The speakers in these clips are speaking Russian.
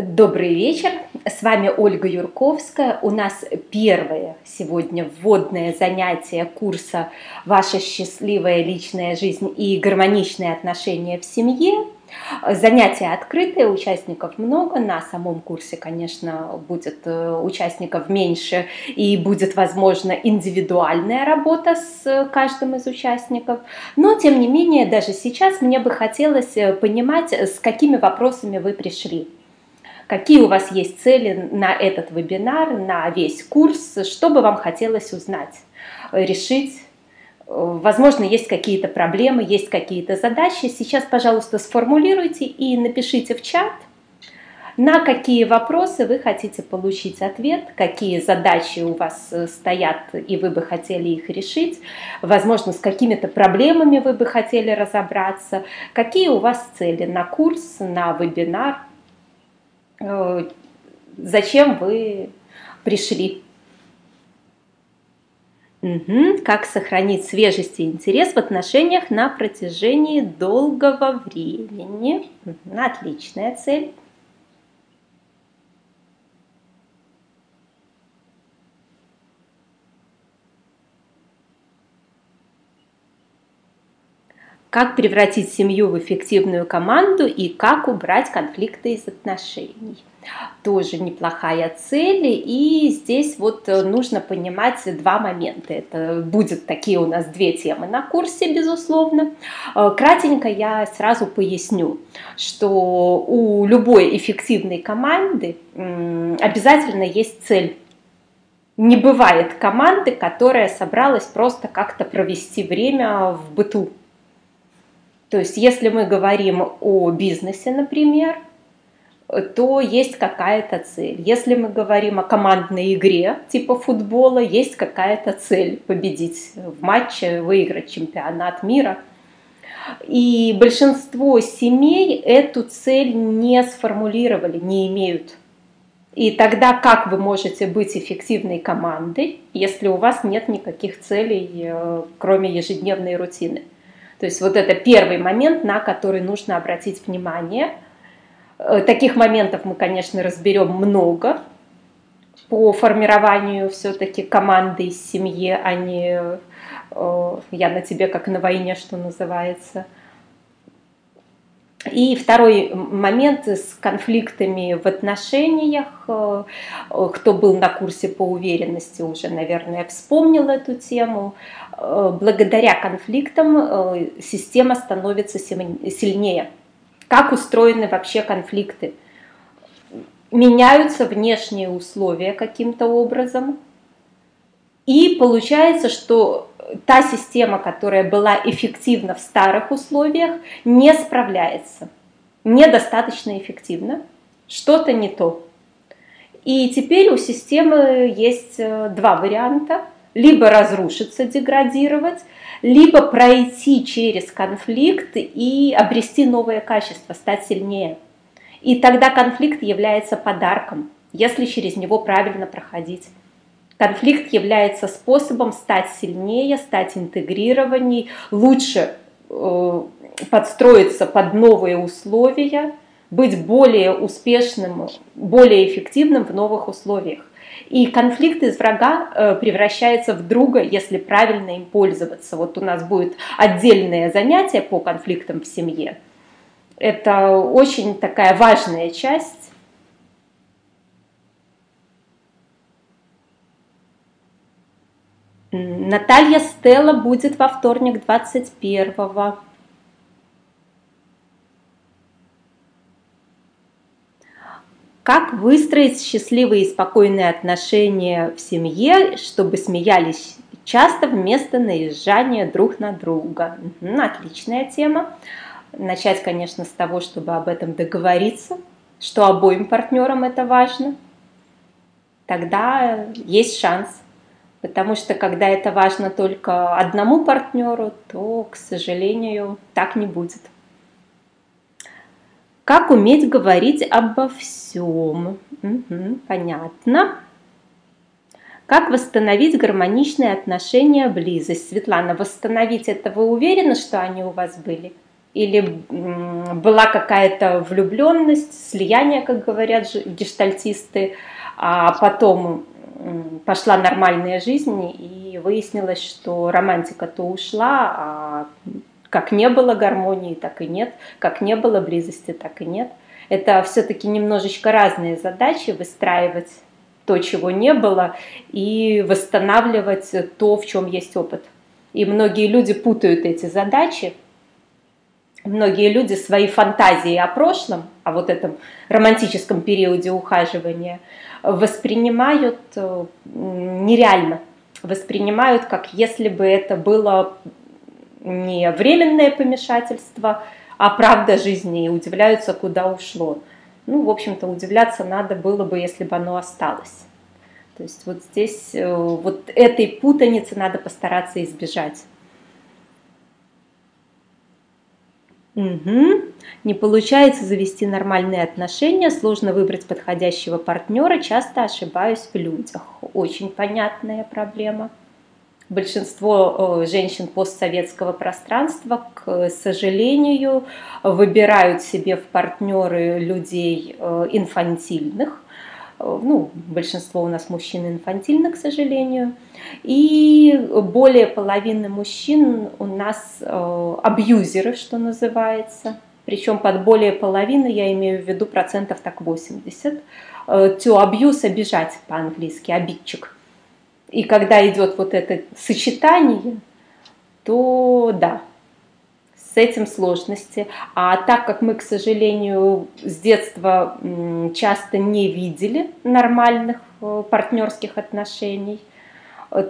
Добрый вечер, с вами Ольга Юрковская. У нас первое сегодня вводное занятие курса «Ваша счастливая личная жизнь и гармоничные отношения в семье». Занятия открытые, участников много. На самом курсе, конечно, будет э, участников меньше и будет, возможно, индивидуальная работа с каждым из участников. Но, тем не менее, даже сейчас мне бы хотелось э, понимать, с какими вопросами вы пришли какие у вас есть цели на этот вебинар, на весь курс, что бы вам хотелось узнать, решить. Возможно, есть какие-то проблемы, есть какие-то задачи. Сейчас, пожалуйста, сформулируйте и напишите в чат, на какие вопросы вы хотите получить ответ, какие задачи у вас стоят и вы бы хотели их решить, возможно, с какими-то проблемами вы бы хотели разобраться, какие у вас цели на курс, на вебинар, Э, зачем вы пришли. Угу. Как сохранить свежесть и интерес в отношениях на протяжении долгого времени. Угу. Отличная цель. Как превратить семью в эффективную команду и как убрать конфликты из отношений. Тоже неплохая цель, и здесь вот нужно понимать два момента. Это будет такие у нас две темы на курсе, безусловно. Э, кратенько я сразу поясню, что у любой эффективной команды обязательно есть цель не бывает команды, которая собралась просто как-то провести время в быту. То есть, если мы говорим о бизнесе, например, то есть какая-то цель. Если мы говорим о командной игре типа футбола, есть какая-то цель победить в матче, выиграть чемпионат мира. И большинство семей эту цель не сформулировали, не имеют. И тогда как вы можете быть эффективной командой, если у вас нет никаких целей, э, кроме ежедневной рутины? То есть вот это первый момент, на который нужно обратить внимание. Э, таких моментов мы, конечно, разберем много по формированию все-таки команды из семьи, а не э, я на тебе как на войне, что называется. И второй момент с конфликтами в отношениях. Э, кто был на курсе по уверенности, уже, наверное, вспомнил эту тему. Э, благодаря конфликтам э, система становится сильнее. Как устроены вообще конфликты? Меняются внешние условия каким-то образом. И получается, что та система, которая была эффективна в старых условиях, не справляется. Недостаточно эффективно. Что-то не то. И теперь у системы есть э, два варианта – либо разрушиться, деградировать, либо пройти через конфликт и обрести новое качество, стать сильнее. И тогда конфликт является подарком, если через него правильно проходить. Конфликт является способом стать сильнее, стать интегрированней, лучше э, подстроиться под новые условия, быть более успешным, более эффективным в новых условиях. И конфликт из врага э, превращается в друга, если правильно им пользоваться. Вот у нас будет отдельное занятие по конфликтам в семье. Это очень такая важная часть. Наталья Стелла будет во вторник 21 -го. Как выстроить счастливые и спокойные отношения в семье, чтобы смеялись часто вместо наезжания друг на друга? Угу, отличная тема. Начать, конечно, с того, чтобы об этом договориться, что обоим партнерам это важно. Тогда есть шанс. Потому что когда это важно только одному партнеру, то, к сожалению, так не будет. Как уметь говорить обо всем? Угу, понятно. Как восстановить гармоничные отношения, близость? Светлана, восстановить это вы уверены, что они у вас были? или была какая-то влюбленность, слияние, как говорят гештальтисты, а потом пошла нормальная жизнь, и выяснилось, что романтика то ушла, а как не было гармонии, так и нет, как не было близости, так и нет. Это все-таки немножечко разные задачи выстраивать то, чего не было, и восстанавливать то, в чем есть опыт. И многие люди путают эти задачи. Многие люди свои фантазии о прошлом, о вот этом романтическом периоде ухаживания, воспринимают э, нереально. Воспринимают, как если бы это было не временное помешательство, а правда жизни, и удивляются, куда ушло. Ну, в общем-то, удивляться надо было бы, если бы оно осталось. То есть вот здесь э, вот этой путаницы надо постараться избежать. Угу. Не получается завести нормальные отношения, сложно выбрать подходящего партнера, часто ошибаюсь в людях. Очень понятная проблема. Большинство э, женщин постсоветского пространства, к сожалению, выбирают себе в партнеры людей э, инфантильных, ну, большинство у нас мужчин инфантильно, к сожалению, и более половины мужчин у нас э, абьюзеры, что называется, причем под более половины я имею в виду процентов так 80. Э, to abuse – обижать по-английски, обидчик. И когда идет вот это сочетание, то да, этим сложности. А так как мы, к сожалению, с детства часто не видели нормальных э, партнерских отношений,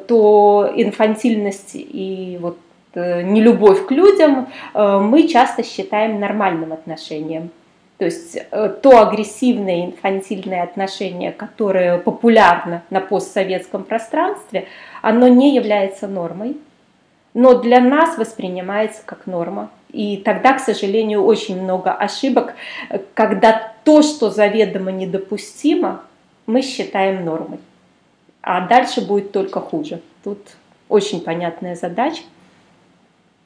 то инфантильность и вот э, нелюбовь к людям э, мы часто считаем нормальным отношением. То есть то агрессивное инфантильное отношение, которое популярно на постсоветском пространстве, оно не является нормой, но для нас воспринимается как норма. И тогда, к сожалению, очень много ошибок, когда то, что заведомо недопустимо, мы считаем нормой. А дальше будет только хуже. Тут очень понятная задача.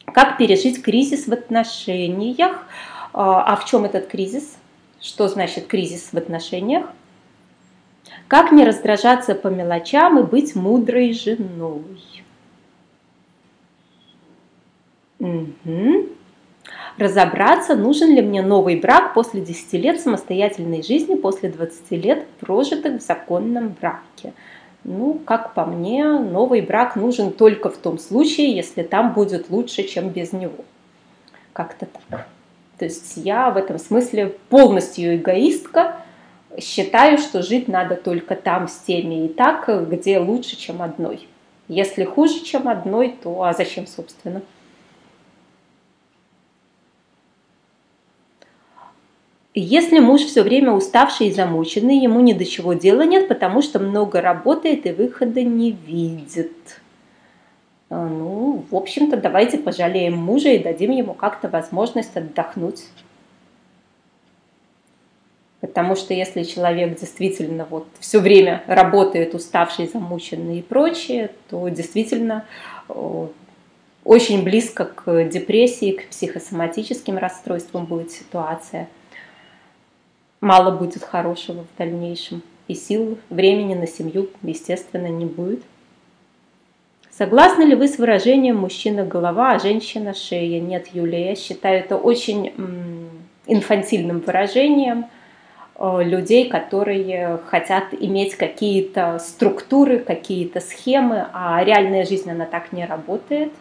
Как пережить кризис в отношениях? А, а в чем этот кризис? Что значит кризис в отношениях? Как не раздражаться по мелочам и быть мудрой женой? Угу разобраться, нужен ли мне новый брак после 10 лет самостоятельной жизни, после 20 лет прожитых в законном браке. Ну, как по мне, новый брак нужен только в том случае, если там будет лучше, чем без него. Как-то так. То есть я в этом смысле полностью эгоистка, считаю, что жить надо только там с теми и так, где лучше, чем одной. Если хуже, чем одной, то а зачем, собственно? Если муж все время уставший и замученный, ему ни до чего дела нет, потому что много работает и выхода не видит. А, ну, в общем-то, давайте пожалеем мужа и дадим ему как-то возможность отдохнуть. Потому что если человек действительно вот все время работает уставший, замученный и прочее, то действительно очень близко к депрессии, к психосоматическим расстройствам будет ситуация – мало будет хорошего в дальнейшем. И сил, времени на семью, естественно, не будет. Согласны ли вы с выражением «мужчина – голова, а женщина – шея»? Нет, Юлия, я считаю это очень инфантильным выражением э, людей, которые хотят иметь какие-то структуры, какие-то схемы, а реальная жизнь, она так не работает.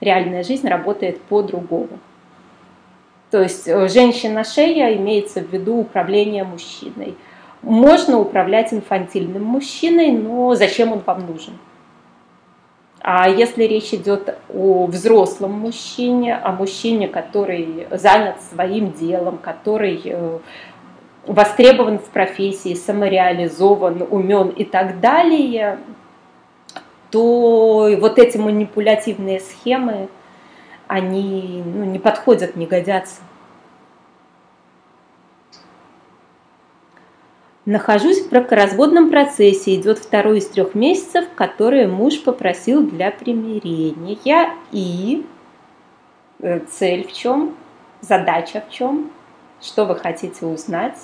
Реальная жизнь работает по-другому. То есть э, женщина-шея имеется в виду управление мужчиной. Можно управлять инфантильным мужчиной, но зачем он вам нужен? А если речь идет о взрослом мужчине, о мужчине, который занят своим делом, который э, востребован в профессии, самореализован, умен и так далее, то вот эти манипулятивные схемы, они ну, не подходят, не годятся. Нахожусь в бракоразводном процессе, идет второй из трех месяцев, которые муж попросил для примирения. И э, цель в чем? Задача в чем? Что вы хотите узнать?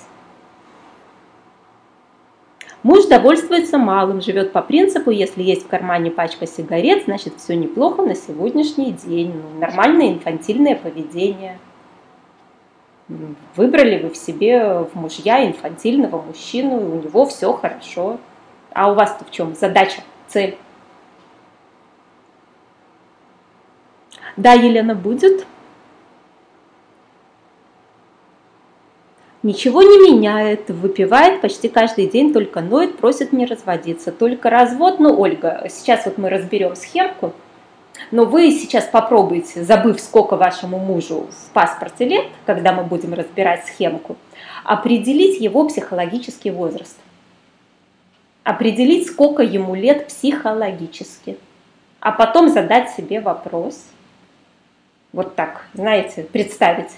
Муж довольствуется малым, живет по принципу, если есть в кармане пачка сигарет, значит все неплохо на сегодняшний день. Нормальное инфантильное поведение. Выбрали вы в себе в мужья инфантильного мужчину, и у него все хорошо. А у вас-то в чем задача, цель? Да, Елена, будет. Ничего не меняет, выпивает почти каждый день, только ноет, просит не разводиться. Только развод, ну, Ольга, сейчас вот мы разберем схемку, но вы сейчас попробуйте, забыв, сколько вашему мужу в паспорте лет, когда мы будем разбирать схемку, определить его психологический возраст. Определить, сколько ему лет психологически. А потом задать себе вопрос. Вот так, знаете, представить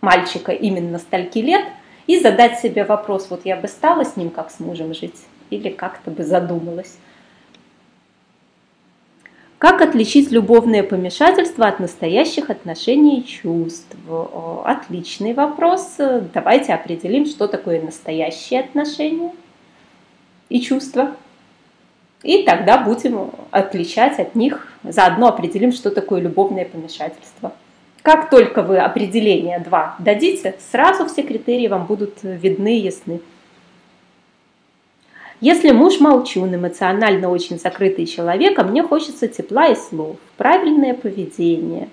мальчика именно стольки лет – и задать себе вопрос, вот я бы стала с ним как с мужем жить или как-то бы задумалась. Как отличить любовное помешательство от настоящих отношений и чувств? Отличный вопрос. Давайте определим, что такое настоящие отношения и чувства. И тогда будем отличать от них, заодно определим, что такое любовное помешательство. Как только вы определение 2 дадите, сразу все критерии вам будут видны и ясны. Если муж молчун, эмоционально очень закрытый человек, а мне хочется тепла и слов, правильное поведение.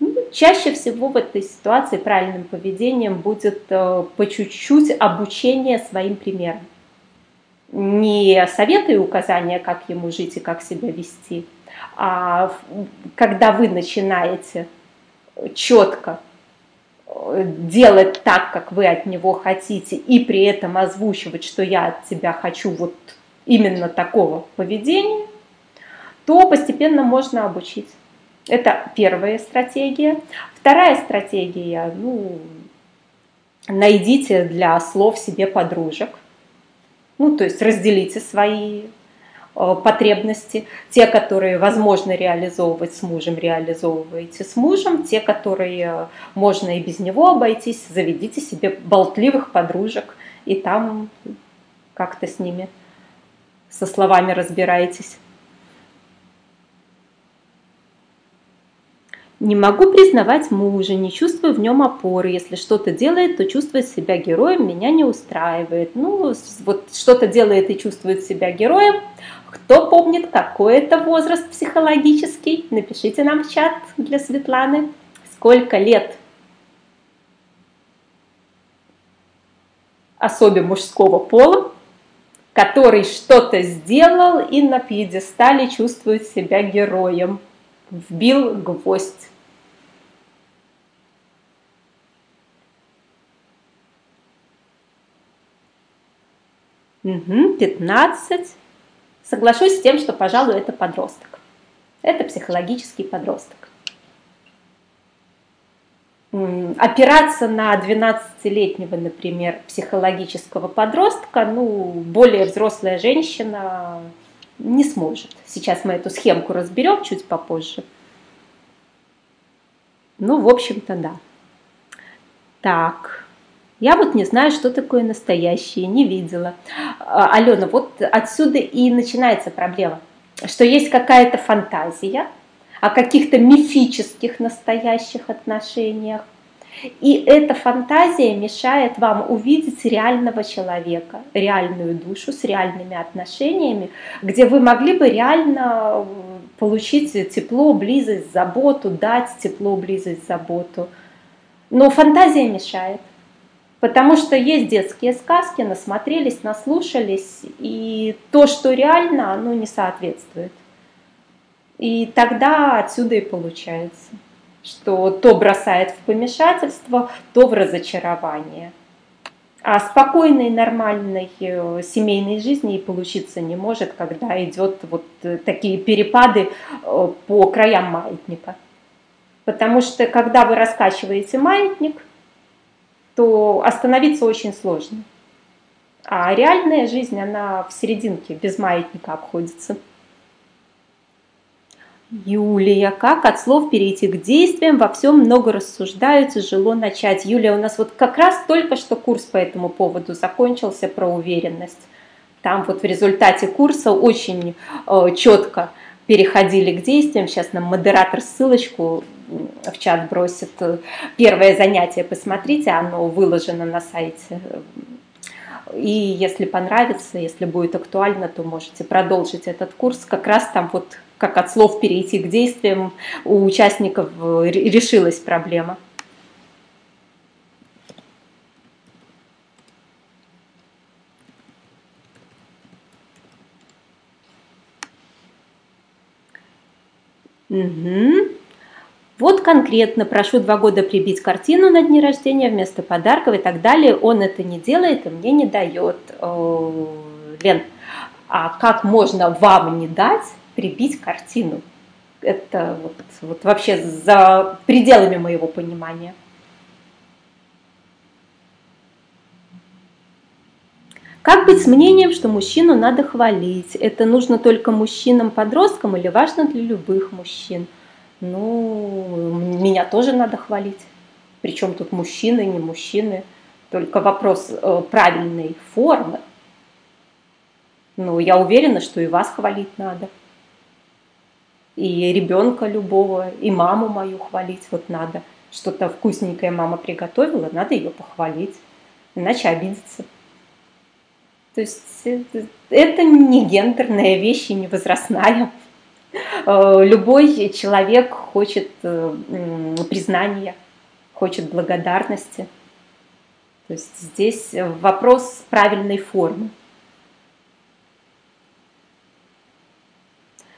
Ну, чаще всего в этой ситуации правильным поведением будет э, по чуть-чуть обучение своим примером. Не советы и указания, как ему жить и как себя вести, а когда вы начинаете четко э, делать так, как вы от него хотите, и при этом озвучивать, что я от тебя хочу вот именно такого поведения, то постепенно можно обучить. Это первая стратегия. Вторая стратегия, ну, найдите для слов себе подружек. Ну, то есть разделите свои потребности. Те, которые возможно реализовывать с мужем, реализовывайте с мужем. Те, которые э, можно и без него обойтись, заведите себе болтливых подружек и там как-то с ними со словами разбирайтесь. Не могу признавать мужа, не чувствую в нем опоры. Если что-то делает, то чувствует себя героем, меня не устраивает. Ну, вот что-то делает и чувствует себя героем. Кто помнит, какой это возраст психологический? Напишите нам в чат для Светланы. Сколько лет особе мужского пола, который что-то сделал и на пьедестале чувствует себя героем. Вбил гвоздь. Угу, 15. Соглашусь с тем, что, пожалуй, это подросток. Это психологический подросток. Опираться на 12-летнего, например, психологического подростка, ну, более взрослая женщина не сможет. Сейчас мы эту схемку разберем чуть попозже. Ну, в общем-то, да. Так. Я вот не знаю, что такое настоящее, не видела. А, Алена, вот отсюда и начинается проблема, что есть какая-то фантазия о каких-то мифических настоящих отношениях, и эта фантазия мешает вам увидеть реального человека, реальную душу с реальными отношениями, где вы могли бы реально получить тепло, близость, заботу, дать тепло, близость, заботу. Но фантазия мешает. Потому что есть детские сказки, насмотрелись, наслушались, и то, что реально, оно не соответствует. И тогда отсюда и получается, что то бросает в помешательство, то в разочарование. А спокойной, нормальной э, семейной жизни и получиться не может, когда идет вот э, такие перепады э, по краям маятника. Потому что когда вы раскачиваете маятник – то остановиться очень сложно. А реальная жизнь, она в серединке, без маятника обходится. Юлия, как от слов перейти к действиям, во всем много рассуждают, тяжело начать. Юлия, у нас вот как раз только что курс по этому поводу закончился про уверенность. Там вот в результате курса очень э, четко переходили к действиям. Сейчас нам модератор ссылочку в чат бросит. Первое занятие посмотрите, оно выложено на сайте. И если понравится, если будет актуально, то можете продолжить этот курс. Как раз там вот как от слов перейти к действиям, у участников э, решилась проблема. Угу. Вот конкретно прошу два года прибить картину на дне рождения вместо подарков и так далее. Он это не делает и мне не дает. Лен, а как можно вам не дать, прибить картину. Это вот, вот вообще за пределами моего понимания. Как быть с мнением, что мужчину надо хвалить? Это нужно только мужчинам-подросткам или важно для любых мужчин? Ну, меня тоже надо хвалить. Причем тут мужчины, не мужчины. Только вопрос э, правильной формы. Ну, я уверена, что и вас хвалить надо и ребенка любого, и маму мою хвалить вот надо. Что-то вкусненькое мама приготовила, надо ее похвалить, иначе обидится. То есть это не гендерная вещь и не возрастная. Э, любой человек хочет э, признания, хочет благодарности. То есть здесь вопрос правильной формы.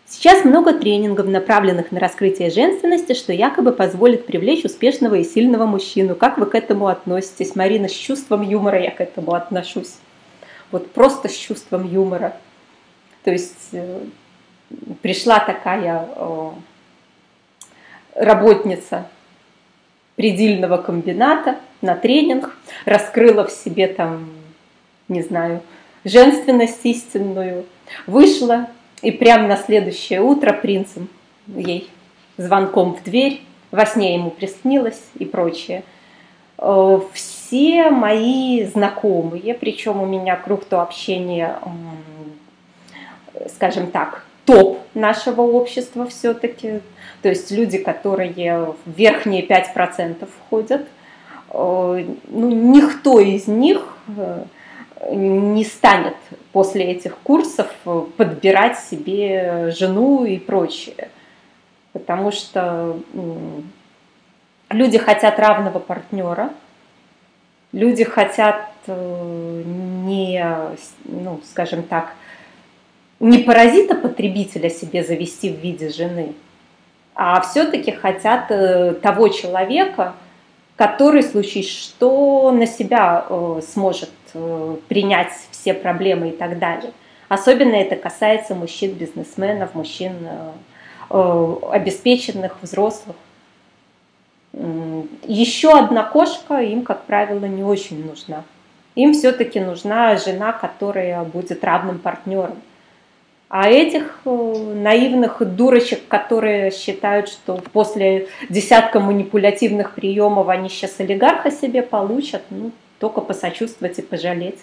Сейчас много тренингов, направленных на раскрытие женственности, что якобы позволит привлечь успешного и сильного мужчину. Как вы к этому относитесь? Марина, с чувством юмора я к этому отношусь. Вот просто с чувством юмора. То есть э, пришла такая работница предельного комбината на тренинг, раскрыла в себе там, не знаю, женственность истинную, вышла, и прямо на следующее утро принцем ей звонком в дверь, во сне ему приснилось и прочее. Э, все мои знакомые, причем у меня круг то общения, скажем так, топ нашего общества все-таки, то есть люди, которые в верхние 5% входят, э, ну, никто из них э, не станет после этих курсов подбирать себе жену и прочее. Потому что люди хотят равного партнера, люди хотят э, не, ну, скажем так, не паразита-потребителя себе завести в виде жены, а все-таки хотят э, того человека, который, в случае что, на себя э, сможет э, принять все проблемы и так далее. Особенно это касается мужчин-бизнесменов, мужчин обеспеченных, взрослых. Еще одна кошка им, как правило, не очень нужна. Им все-таки нужна жена, которая будет равным партнером. А этих э, наивных дурочек, которые считают, что после десятка манипулятивных приемов они сейчас олигарха себе получат, ну, только посочувствовать и пожалеть.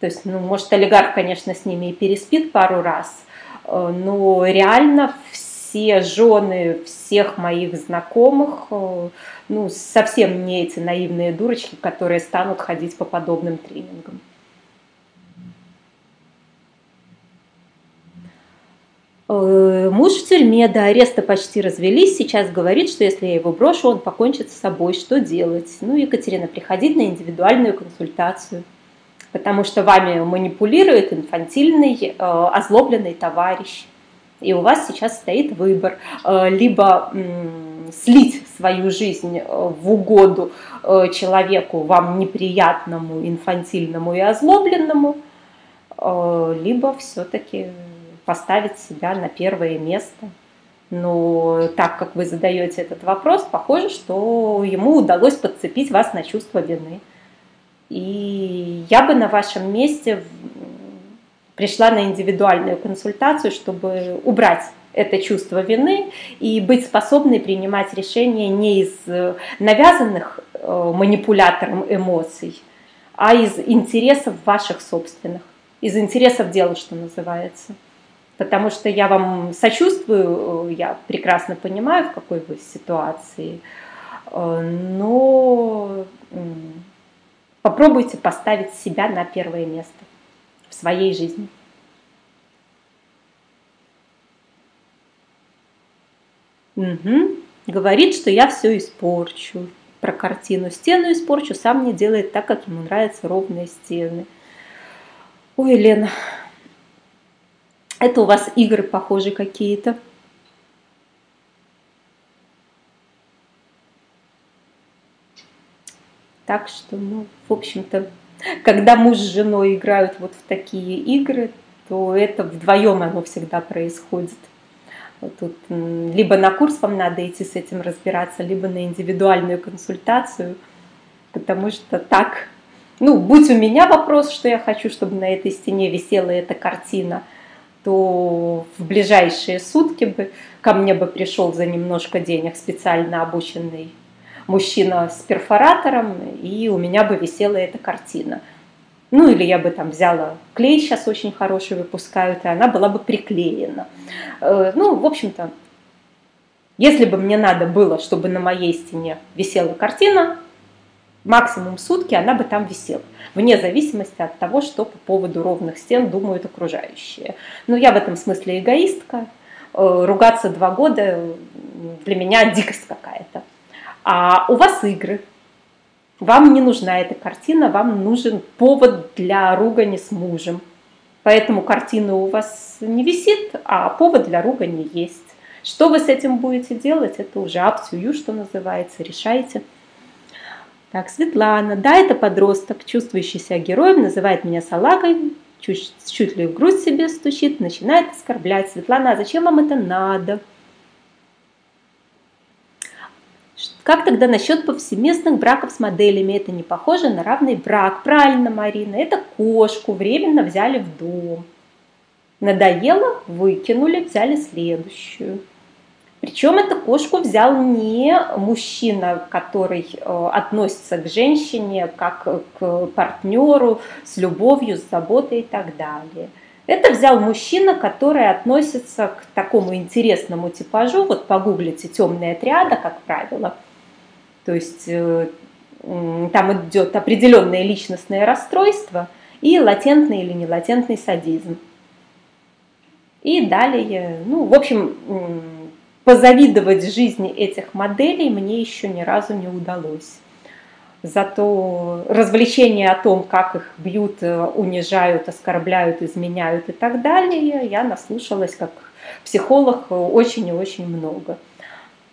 То есть, ну, может, олигарх, конечно, с ними и переспит пару раз, э, но реально все жены всех моих знакомых, э, ну, совсем не эти наивные дурочки, которые станут ходить по подобным тренингам. Муж в тюрьме, до ареста почти развелись, сейчас говорит, что если я его брошу, он покончит с собой, что делать? Ну, Екатерина, приходить на индивидуальную консультацию, потому что вами манипулирует инфантильный, э, озлобленный товарищ. И у вас сейчас стоит выбор, э, либо слить свою жизнь в угоду человеку вам неприятному, инфантильному и озлобленному, либо все-таки поставить себя на первое место. Но так как вы задаете этот вопрос, похоже, что ему удалось подцепить вас на чувство вины. И я бы на вашем месте пришла на индивидуальную консультацию, чтобы убрать это чувство вины и быть способной принимать решения не из э, навязанных э, манипулятором эмоций, а из интересов ваших собственных, из интересов дела, что называется. Потому что я вам сочувствую, э, я прекрасно понимаю, в какой вы ситуации, но попробуйте поставить себя на первое место в своей жизни. Угу. Говорит, что я все испорчу. Про картину. Стену испорчу, сам не делает так, как ему нравятся ровные стены. Ой, Лена, это у вас игры похожи какие-то. Так что, ну, в общем-то, когда муж с женой играют вот в такие игры, то это вдвоем оно всегда происходит. Тут либо на курс вам надо идти с этим разбираться, либо на индивидуальную консультацию, потому что так, ну, будь у меня вопрос, что я хочу, чтобы на этой стене висела эта картина, то в ближайшие сутки бы ко мне бы пришел за немножко денег специально обученный мужчина с перфоратором, и у меня бы висела эта картина – ну или я бы там взяла клей, сейчас очень хороший выпускают, и она была бы приклеена. Э, ну, в общем-то, если бы мне надо было, чтобы на моей стене висела картина, максимум сутки она бы там висела, вне зависимости от того, что по поводу ровных стен думают окружающие. Но я в этом смысле эгоистка, э, ругаться два года для меня дикость какая-то. А у вас игры, вам не нужна эта картина, вам нужен повод для ругани с мужем. Поэтому картина у вас не висит, а повод для ругани есть. Что вы с этим будете делать, это уже аптюю, что называется, решайте. Так, Светлана. Да, это подросток, чувствующий себя героем, называет меня салагой, чуть, чуть ли в грудь себе стучит, начинает оскорблять. Светлана, а зачем вам это надо? Как тогда насчет повсеместных браков с моделями? Это не похоже на равный брак. Правильно, Марина, это кошку временно взяли в дом. Надоело, выкинули, взяли следующую. Причем эту кошку взял не мужчина, который э, относится к женщине как к партнеру с любовью, с заботой и так далее. Это взял мужчина, который относится к такому интересному типажу. Вот погуглите темные отряда, как правило. То есть э, там идет определенное личностное расстройство и латентный или нелатентный садизм. И далее, ну, в общем, позавидовать жизни этих моделей мне еще ни разу не удалось. Зато развлечения о том, как их бьют, э, унижают, оскорбляют, изменяют и так далее, я наслушалась как психолог очень и очень много.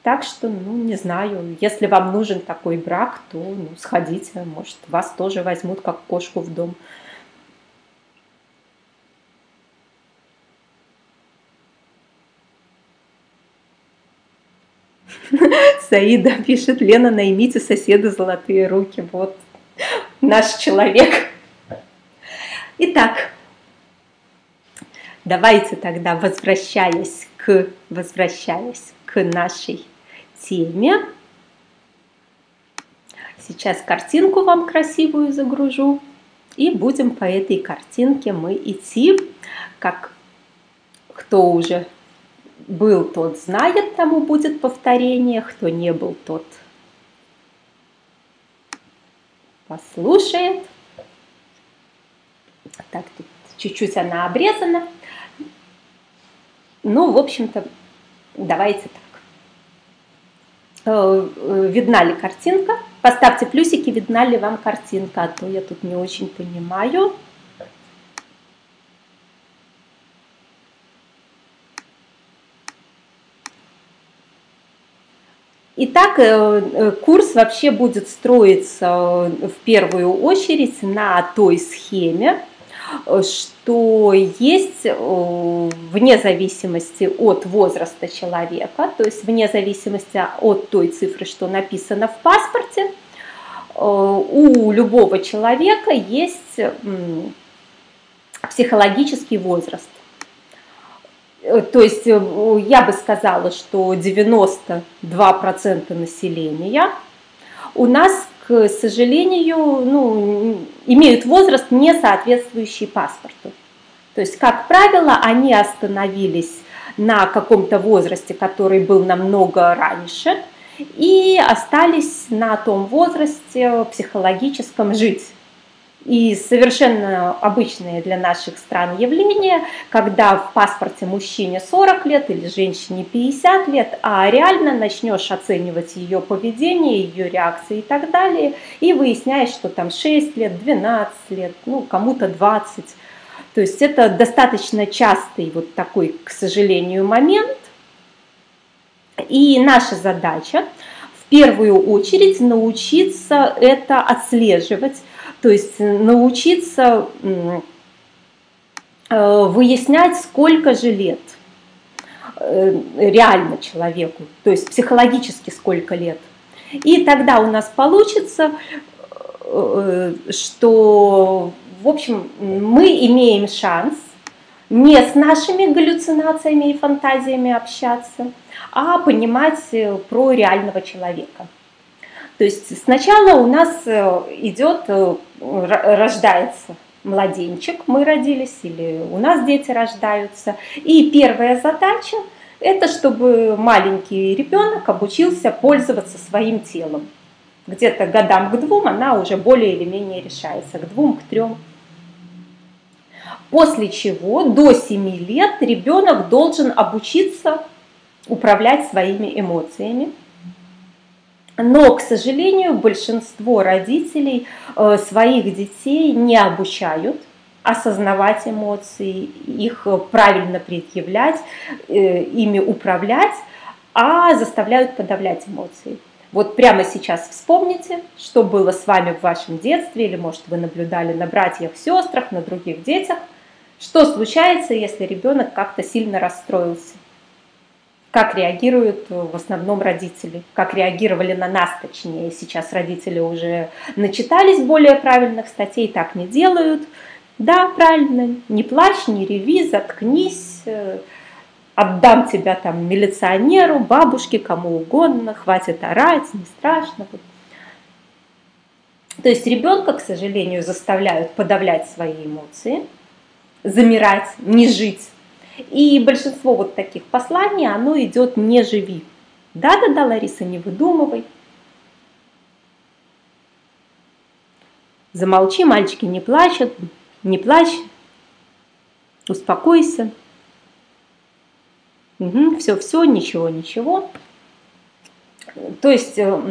Так что, ну, не знаю, если вам нужен такой брак, то ну, сходите, может, вас тоже возьмут как кошку в дом. Саида пишет, Лена, наймите соседа золотые руки. Вот наш человек. Итак, давайте тогда, возвращаясь к, возвращаясь к нашей теме, сейчас картинку вам красивую загружу, и будем по этой картинке мы идти, как кто уже был, тот знает, тому будет повторение, кто не был, тот послушает. Так, тут чуть-чуть она обрезана. Ну, в общем-то, давайте так. Э, э, видна ли картинка? Поставьте плюсики, видна ли вам картинка, а то я тут не очень понимаю. Итак, э, э, курс вообще будет строиться э, в первую очередь на той схеме, что есть вне зависимости от возраста человека, то есть вне зависимости от той цифры, что написано в паспорте, у любого человека есть психологический возраст. То есть я бы сказала, что 92% населения у нас, к сожалению, ну, имеют возраст, не соответствующий паспорту. То есть, как правило, они остановились на каком-то возрасте, который был намного раньше, и остались на том возрасте психологическом жить. И совершенно обычное для наших стран явление, когда в паспорте мужчине 40 лет или женщине 50 лет, а реально начнешь оценивать ее поведение, ее реакции и так далее, и выясняешь, что там 6 лет, 12 лет, ну кому-то 20. То есть это достаточно частый вот такой, к сожалению, момент. И наша задача в первую очередь научиться это отслеживать, то есть научиться э, выяснять, сколько же лет э, реально человеку, то есть психологически сколько лет. И тогда у нас получится, э, что, в общем, мы имеем шанс не с нашими галлюцинациями и фантазиями общаться, а понимать про реального человека. То есть сначала у нас э, идет, э, рождается младенчик, мы родились, или у нас дети рождаются. И первая задача – это чтобы маленький ребенок обучился пользоваться своим телом. Где-то годам к двум она уже более или менее решается, к двум, к трем. После чего до 7 лет ребенок должен обучиться управлять своими эмоциями, но, к сожалению, большинство родителей э, своих детей не обучают осознавать эмоции, их правильно предъявлять, э, ими управлять, а заставляют подавлять эмоции. Вот прямо сейчас вспомните, что было с вами в вашем детстве, или, может, вы наблюдали на братьях, сестрах, на других детях. Что случается, если ребенок как-то сильно расстроился? Как реагируют э, в основном родители, как реагировали на нас, точнее. Сейчас родители уже начитались более правильных статей, так не делают. Да, правильно, не плачь, не реви, заткнись, э, отдам тебя там милиционеру, бабушке, кому угодно, хватит орать, не страшно. То есть ребенка, к сожалению, заставляют подавлять свои эмоции, замирать, не жить и большинство вот таких посланий, оно идет «не живи». Да-да-да, Лариса, не выдумывай. Замолчи, мальчики не плачут, не плачь, успокойся. Угу, все, все, ничего, ничего. То есть, э,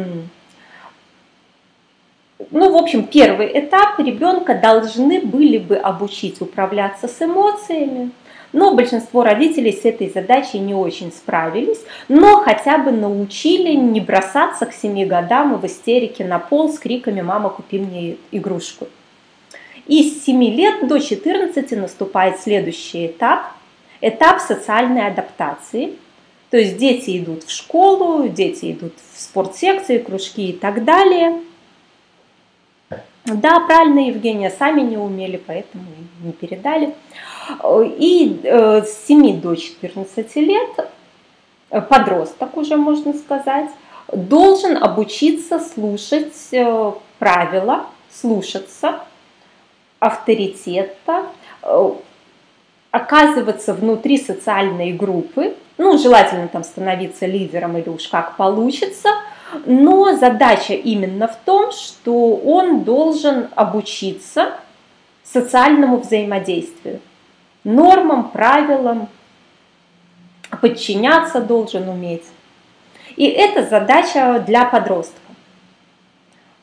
ну, в общем, первый этап ребенка должны были бы обучить управляться с эмоциями, но большинство родителей с этой задачей не очень справились, но хотя бы научили не бросаться к 7 годам и в истерике на пол с криками «мама, купи мне игрушку». И с 7 лет до 14 наступает следующий этап, этап социальной адаптации. То есть дети идут в школу, дети идут в спортсекции, кружки и так далее. Да, правильно, Евгения, сами не умели, поэтому не передали. И э, с 7 до 14 лет э, подросток уже можно сказать, должен обучиться слушать э, правила, слушаться авторитета, оказываться внутри социальной группы, ну, желательно там становиться лидером или уж как получится, но задача именно в том, что он должен обучиться социальному взаимодействию нормам, правилам, подчиняться должен уметь. И это задача для подростка.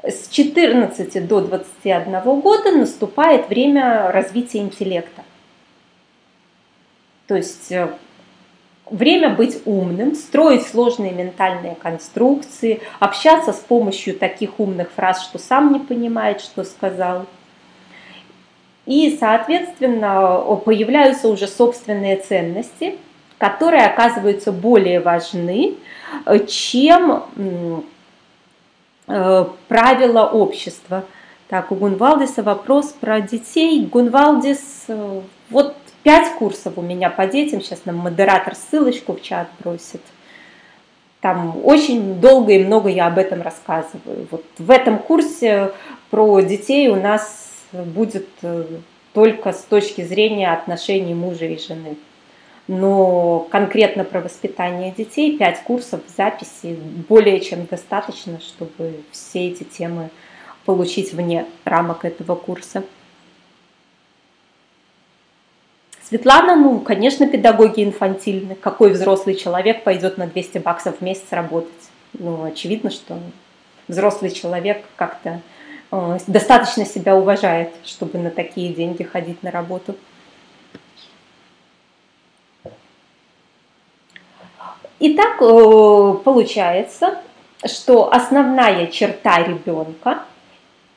С 14 до 21 года наступает время развития интеллекта. То есть э, время быть умным, строить сложные ментальные конструкции, общаться с помощью таких умных фраз, что сам не понимает, что сказал – и, соответственно, появляются уже собственные ценности, которые оказываются более важны, чем э, правила общества. Так, у Гунвалдиса вопрос про детей. Гунвалдис, э, вот пять курсов у меня по детям, сейчас нам модератор ссылочку в чат бросит. Там очень долго и много я об этом рассказываю. Вот в этом курсе про детей у нас будет э, только с точки зрения отношений мужа и жены. Но конкретно про воспитание детей пять курсов записи более чем достаточно, чтобы все эти темы получить вне рамок этого курса. Светлана, ну, конечно, педагоги инфантильны. Какой взрослый человек пойдет на 200 баксов в месяц работать? Ну, очевидно, что взрослый человек как-то достаточно себя уважает, чтобы на такие деньги ходить на работу. Итак, э, получается, что основная черта ребенка –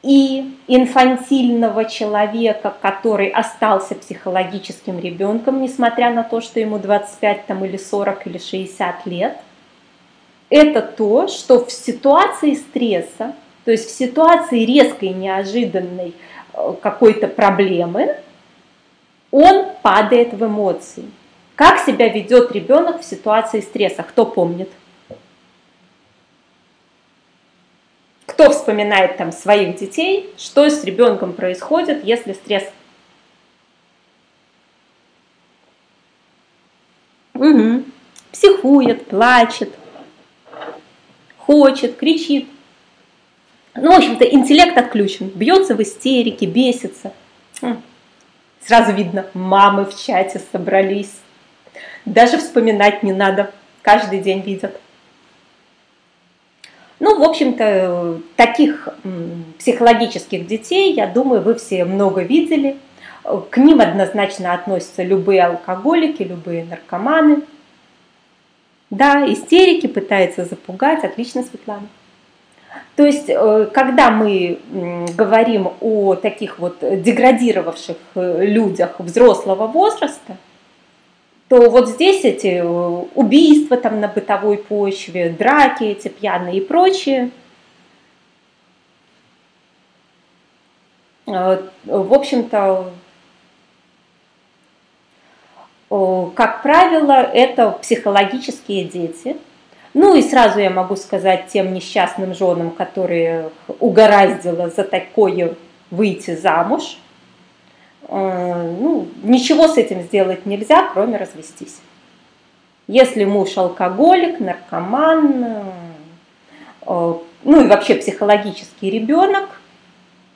и инфантильного человека, который остался психологическим ребенком, несмотря на то, что ему 25 там, или 40 или 60 лет, это то, что в ситуации стресса, то есть в ситуации резкой, неожиданной э, какой-то проблемы, он падает в эмоции. Как себя ведет ребенок в ситуации стресса? Кто помнит? Кто вспоминает там своих детей, что с ребенком происходит, если стресс? Угу. Психует, плачет, хочет, кричит. Ну, в общем-то, интеллект отключен, бьется в истерике, бесится. Сразу видно, мамы в чате собрались. Даже вспоминать не надо, каждый день видят. Ну, в общем-то, таких психологических детей, я думаю, вы все много видели. К ним однозначно относятся любые алкоголики, любые наркоманы. Да, истерики пытаются запугать. Отлично, Светлана. То есть, э, когда мы говорим о таких вот деградировавших э, людях взрослого возраста, то вот здесь эти э, убийства там на бытовой почве, драки эти пьяные и прочее, в общем-то, как правило, это психологические дети. Ну и сразу я могу сказать тем несчастным женам, которые угораздило за такое выйти замуж – Э, ну, ничего с этим сделать нельзя, кроме развестись. Если муж алкоголик, наркоман, э, ну и вообще психологический ребенок,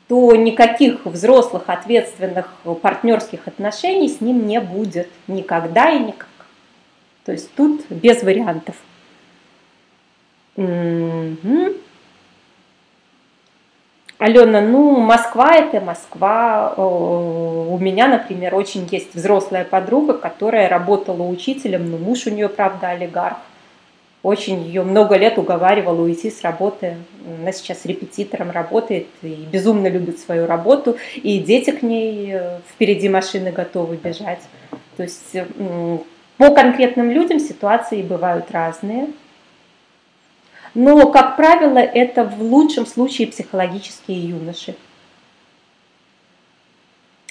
то никаких взрослых ответственных партнерских отношений с ним не будет никогда и никак. То есть тут без вариантов. Алена, ну, Москва это Москва. У меня, например, очень есть взрослая подруга, которая работала учителем, но муж у нее, правда, олигарх. Очень ее много лет уговаривала уйти с работы. Она сейчас репетитором работает и безумно любит свою работу. И дети к ней э, впереди машины готовы бежать. То есть по конкретным людям ситуации бывают разные. Но, как правило, это в лучшем случае психологические юноши.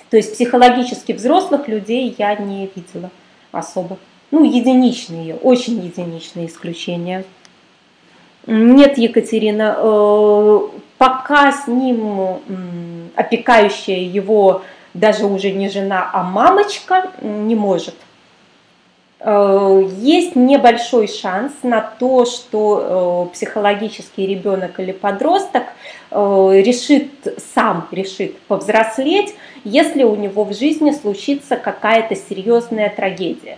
То есть психологически взрослых людей я не видела особо. Ну, единичные, очень единичные исключения. Нет, Екатерина, э, пока с ним опекающая его даже уже не жена, а мамочка не может – есть небольшой шанс на то, что э, психологический ребенок или подросток э, решит, сам решит повзрослеть, если у него в жизни случится какая-то серьезная трагедия.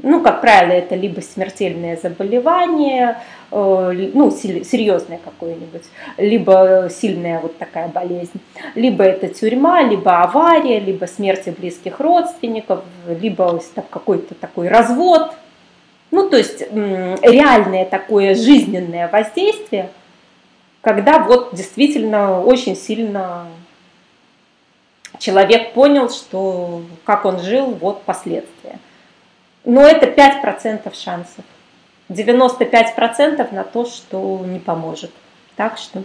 Ну, как правило, это либо смертельное заболевание, э, ну, серьезное какое-нибудь, либо сильная вот такая болезнь, либо это тюрьма, либо авария, либо смерти близких родственников, либо какой-то такой развод. Ну, то есть реальное такое жизненное воздействие, когда вот действительно очень сильно человек понял, что как он жил, вот последствия. Но это 5% шансов. 95% на то, что не поможет. Так что...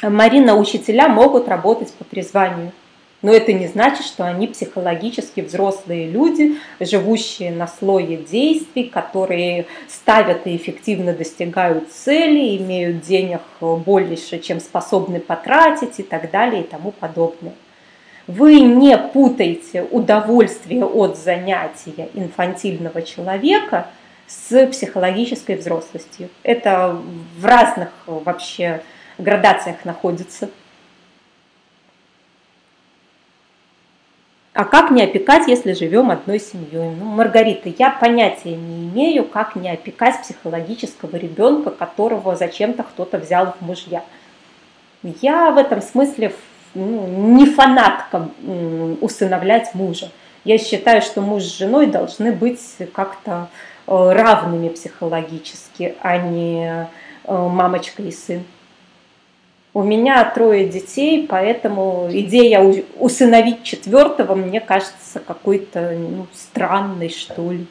Марина, учителя могут работать по призванию. Но это не значит, что они психологически взрослые люди, живущие на слое действий, которые ставят и эффективно достигают цели, имеют денег больше, чем способны потратить и так далее и тому подобное. Вы не путаете удовольствие от занятия инфантильного человека с психологической взрослостью. Это в разных вообще градациях находится. А как не опекать, если живем одной семьей? Ну, Маргарита, я понятия не имею, как не опекать психологического ребенка, которого зачем-то кто-то взял в мужья. Я в этом смысле ну, не фанатка усыновлять мужа. Я считаю, что муж с женой должны быть как-то э, равными психологически, а не э, мамочка и сын. У меня трое детей, поэтому идея усыновить четвертого мне кажется какой-то ну, странной, что ли.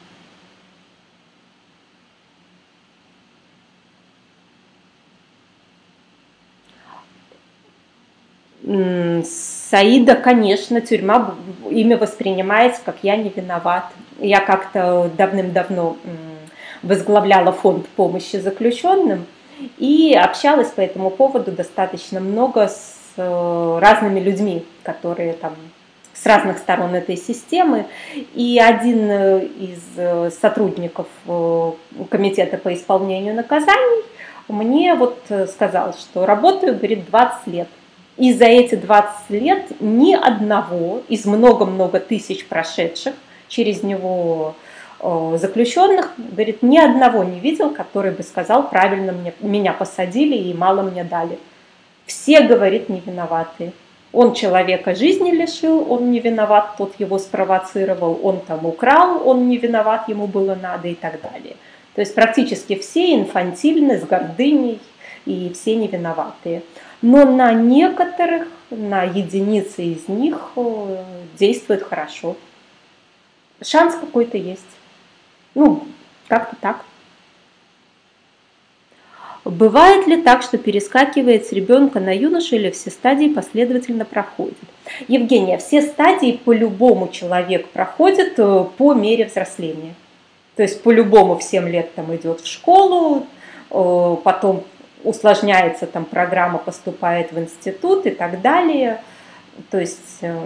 Саида, конечно, тюрьма, имя воспринимается, как я не виноват. Я как-то давным-давно возглавляла фонд помощи заключенным – и общалась по этому поводу достаточно много с э, разными людьми, которые там с разных сторон этой системы. И один э, из э, сотрудников комитета по исполнению наказаний мне вот сказал, что работаю, говорит, 20 лет. И за эти 20 лет ни одного из много-много тысяч прошедших через него заключенных, говорит, ни одного не видел, который бы сказал, правильно мне, меня посадили и мало мне дали. Все, говорит, не виноваты. Он человека жизни лишил, он не виноват, тот его спровоцировал, он там украл, он не виноват, ему было надо и так далее. То есть практически все инфантильны, с гордыней, и все не виноватые. Но на некоторых, на единицы из них действует хорошо. Шанс какой-то есть. Ну, как-то так. Бывает ли так, что перескакивает с ребенка на юношу или все стадии последовательно проходит? Евгения, все стадии по-любому человек проходит э, по мере взросления. То есть по-любому в 7 лет там идет в школу, э, потом усложняется там программа, поступает в институт и так далее. То есть, э,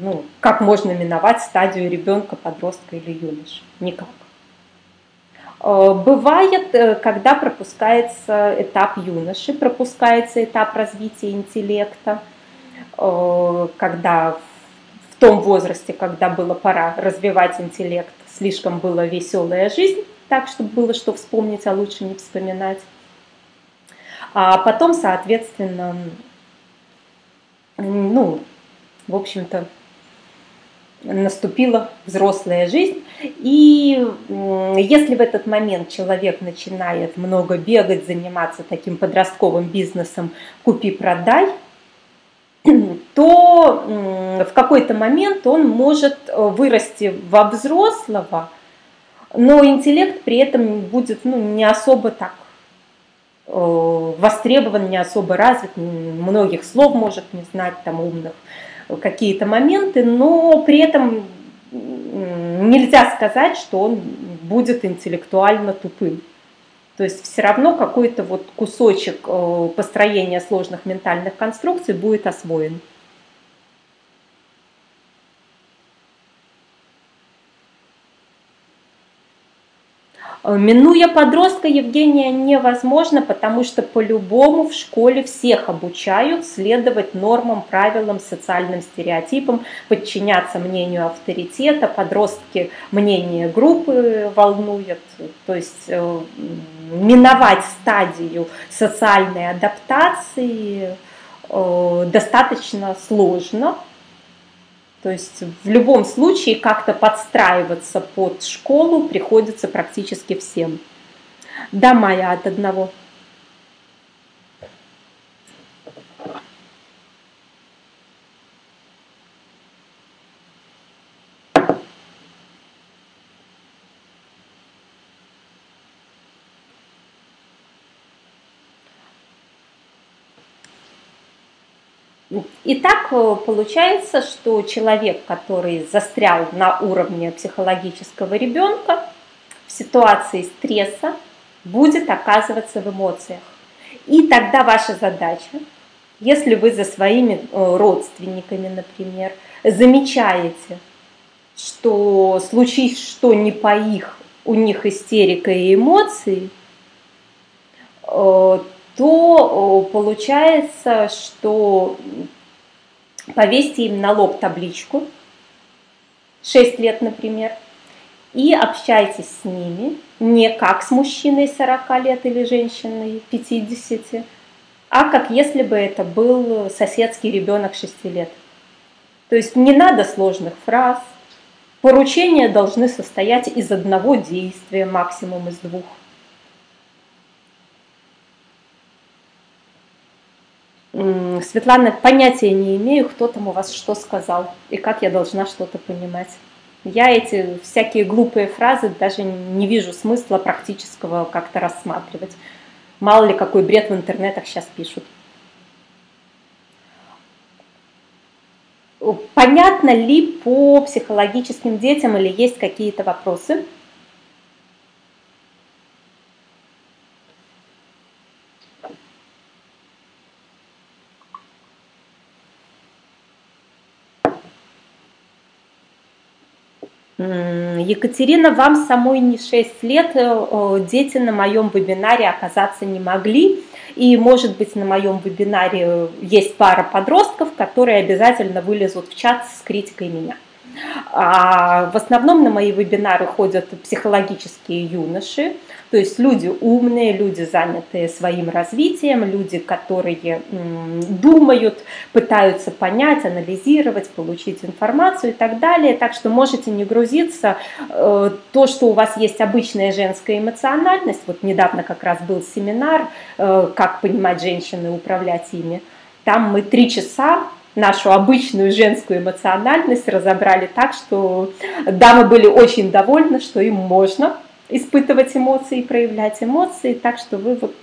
ну, как можно миновать стадию ребенка, подростка или юноши? Никак. Э, бывает, э, когда пропускается этап юноши, пропускается этап развития интеллекта, когда в том возрасте, когда было пора развивать интеллект, слишком была веселая жизнь, так, чтобы было что вспомнить, а лучше не вспоминать. А потом, соответственно, ну, в общем-то, наступила взрослая жизнь. И если в этот момент человек начинает много бегать, заниматься таким подростковым бизнесом «купи-продай», то в какой-то момент он может э, вырасти во взрослого, но интеллект при этом будет ну, не особо так востребован, не особо развит, многих слов может не знать, там умных какие-то моменты, но при этом нельзя сказать, что он будет интеллектуально тупым. То есть все равно какой-то вот кусочек э, построения сложных ментальных конструкций будет освоен. Минуя подростка, Евгения, невозможно, потому что по-любому в школе всех обучают следовать нормам, правилам, социальным стереотипам, подчиняться мнению авторитета. Подростки мнение группы волнуют. То есть э, миновать стадию социальной адаптации э, достаточно сложно, то есть в любом случае как-то подстраиваться под школу приходится практически всем. Да, Майя, от одного. Итак, э, получается, что человек, который застрял на уровне психологического ребенка, в ситуации стресса будет оказываться в эмоциях. И тогда ваша задача, если вы за своими э, родственниками, например, замечаете, что случись что не по их, у них истерика и эмоции, э, то получается, что повесьте им на лоб табличку, 6 лет, например, и общайтесь с ними не как с мужчиной 40 лет или женщиной 50, а как если бы это был соседский ребенок 6 лет. То есть не надо сложных фраз, поручения должны состоять из одного действия, максимум из двух. Светлана, понятия не имею, кто там у вас что сказал и как я должна что-то понимать. Я эти всякие глупые фразы даже не вижу смысла практического как-то рассматривать. Мало ли какой бред в интернетах сейчас пишут. Понятно ли по психологическим детям или есть какие-то вопросы? Екатерина, вам самой не 6 лет, э, дети на моем вебинаре оказаться не могли. И, может быть, на моем вебинаре есть пара подростков, которые обязательно вылезут в чат с критикой меня. А в основном на мои вебинары ходят психологические юноши, то есть люди умные, люди занятые своим развитием, люди, которые думают, пытаются понять, анализировать, получить информацию и так далее. Так что можете не грузиться. Э, то, что у вас есть обычная женская эмоциональность, вот недавно как раз был семинар, э, как понимать женщины и управлять ими. Там мы три часа нашу обычную женскую эмоциональность разобрали так, что дамы были очень довольны, что им можно испытывать эмоции, проявлять эмоции, так что вы вот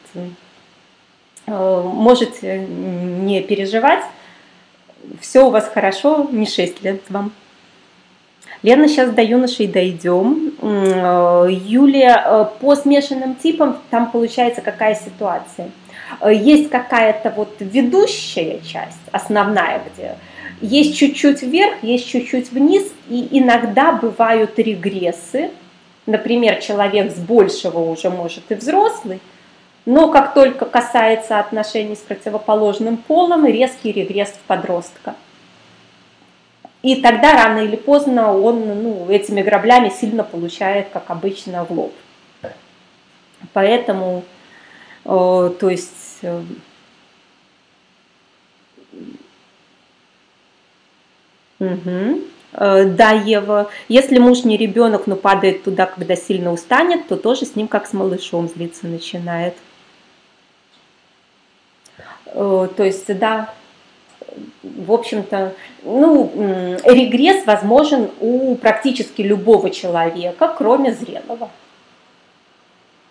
э, можете не переживать, все у вас хорошо, не 6 лет вам. Лена, сейчас до юношей дойдем. Э, Юлия, э, по смешанным типам там получается какая ситуация? Есть какая-то вот ведущая часть, основная, где есть чуть-чуть вверх, есть чуть-чуть вниз, и иногда бывают регрессы, Например, человек с большего уже может и взрослый, но как только касается отношений с противоположным полом, резкий регресс в подростка. И тогда рано или поздно он ну, этими граблями сильно получает, как обычно, в лоб. Поэтому, э, то есть, э, угу. Да, Ева, если муж не ребенок, но падает туда, когда сильно устанет, то тоже с ним как с малышом злиться начинает. Э, то есть, да, в общем-то, ну, регресс возможен у практически любого человека, кроме зрелого.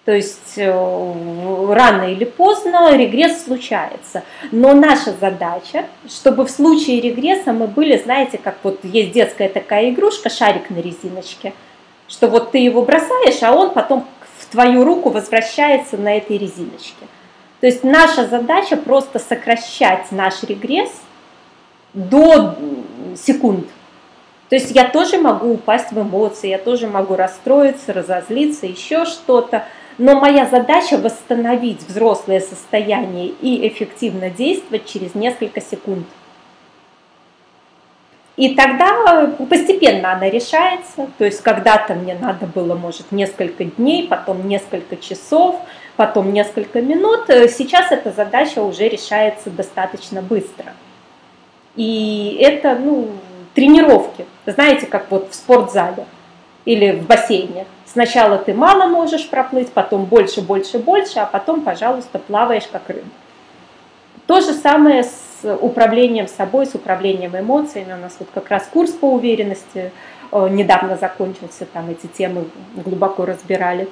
То есть э, рано или поздно регресс случается. Но наша задача, чтобы в случае регресса мы были, знаете, как вот есть детская такая игрушка, шарик на резиночке, что вот ты его бросаешь, а он потом в твою руку возвращается на этой резиночке. То есть наша задача просто сокращать наш регресс до секунд. То есть я тоже могу упасть в эмоции, я тоже могу расстроиться, разозлиться, еще что-то – но моя задача восстановить взрослое состояние и эффективно действовать через несколько секунд. И тогда постепенно она решается, то есть когда-то мне надо было, может, несколько дней, потом несколько часов, потом несколько минут. Сейчас эта задача уже решается достаточно быстро. И это, ну, тренировки. Знаете, как вот в спортзале или в бассейне. Сначала ты мало можешь проплыть, потом больше, больше, больше, а потом, пожалуйста, плаваешь как рыба. То же самое с управлением собой, с управлением эмоциями. У нас вот как раз курс по уверенности э, недавно закончился, там эти темы глубоко разбирали.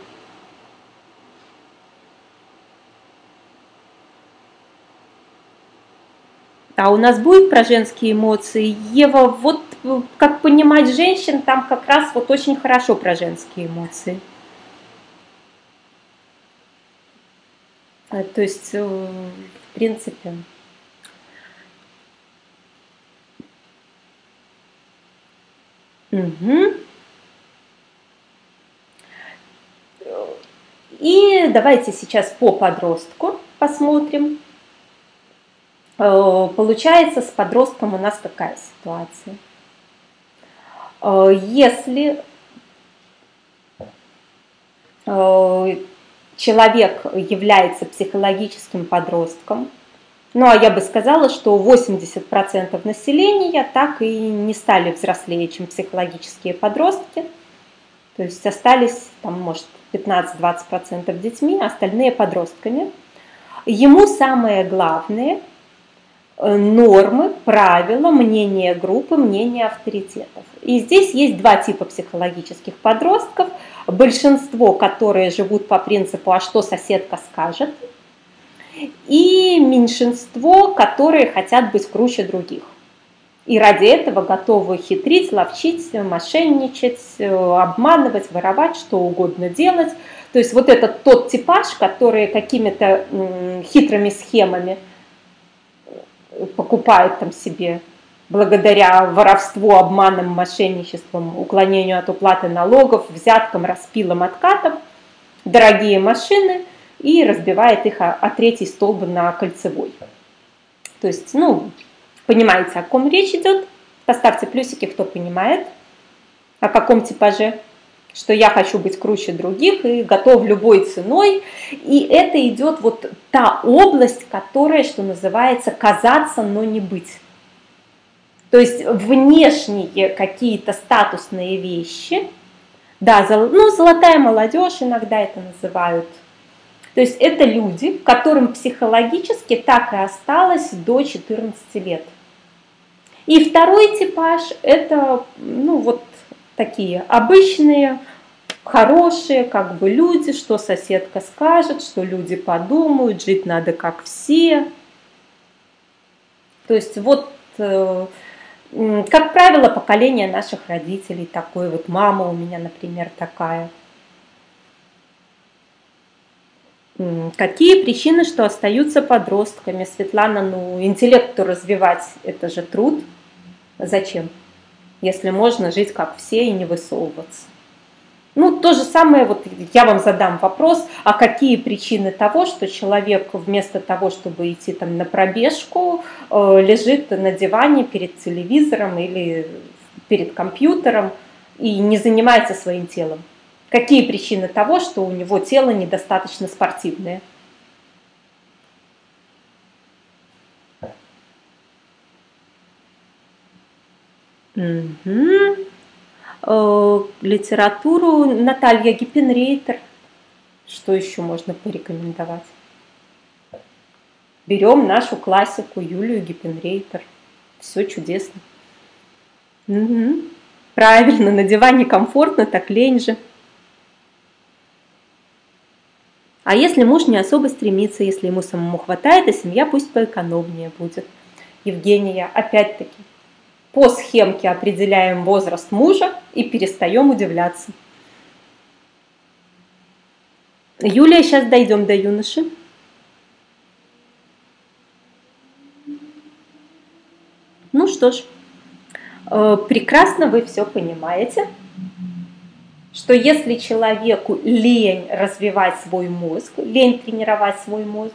А у нас будет про женские эмоции. Ева, вот как понимать женщин, там как раз вот очень хорошо про женские эмоции. То есть, в принципе, Угу. И давайте сейчас по подростку посмотрим. Э, получается, с подростком у нас какая ситуация? Э, если э, человек является психологическим подростком, ну а я бы сказала, что 80% населения так и не стали взрослее, чем психологические подростки. То есть остались, там, может, 15-20% детьми, а остальные подростками. Ему самое главное нормы, правила, мнение группы, мнение авторитетов. И здесь есть два типа психологических подростков. Большинство, которые живут по принципу «а что соседка скажет», и меньшинство, которые хотят быть круче других. И ради этого готовы хитрить, ловчить, мошенничать, обманывать, воровать, что угодно делать. То есть вот этот тот типаж, который какими-то хитрыми схемами покупает там себе благодаря воровству, обманам, мошенничествам, уклонению от уплаты налогов, взяткам, распилам, откатам, дорогие машины – и разбивает их о, о третий столб на кольцевой. То есть, ну, понимаете, о ком речь идет? Поставьте плюсики, кто понимает, о каком типаже, что я хочу быть круче других и готов любой ценой. И это идет вот та область, которая, что называется, казаться, но не быть. То есть внешние какие-то статусные вещи, да, ну, золотая молодежь иногда это называют, то есть это люди, которым психологически так и осталось до 14 лет. И второй типаж – это ну, вот такие обычные, хорошие как бы люди, что соседка скажет, что люди подумают, жить надо как все. То есть вот, э, как правило, поколение наших родителей такое, вот мама у меня, например, такая – Какие причины, что остаются подростками? Светлана, ну, интеллекту развивать – это же труд. Зачем? Если можно жить как все и не высовываться. Ну, то же самое, вот я вам задам вопрос, а какие причины того, что человек вместо того, чтобы идти там на пробежку, э, лежит на диване перед телевизором или перед компьютером и не занимается своим телом? Какие причины того, что у него тело недостаточно спортивное? Угу. Литературу Наталья Гиппенрейтер. Что еще можно порекомендовать? Берем нашу классику Юлию Гиппенрейтер. Все чудесно. Угу. Правильно, на диване комфортно, так лень же. А если муж не особо стремится, если ему самому хватает, а семья пусть поэкономнее будет. Евгения, опять-таки, по схемке определяем возраст мужа и перестаем удивляться. Юлия, сейчас дойдем до юноши. Ну что ж, э, прекрасно вы все понимаете что если человеку лень развивать свой мозг, лень тренировать свой мозг,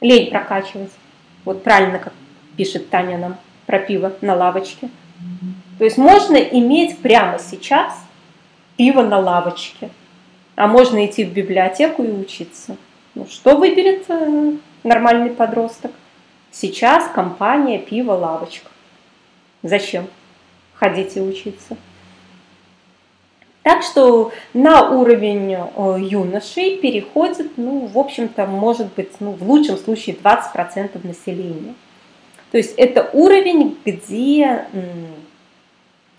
лень прокачивать, вот правильно, как пишет Таня нам про пиво на лавочке. То есть можно иметь прямо сейчас пиво на лавочке, а можно идти в библиотеку и учиться. Ну, что выберет э, нормальный подросток? Сейчас компания пиво лавочка. Зачем? Ходите учиться. Так что на уровень э, юношей переходит, ну, в общем-то, может быть, ну, в лучшем случае 20% населения. То есть это уровень, где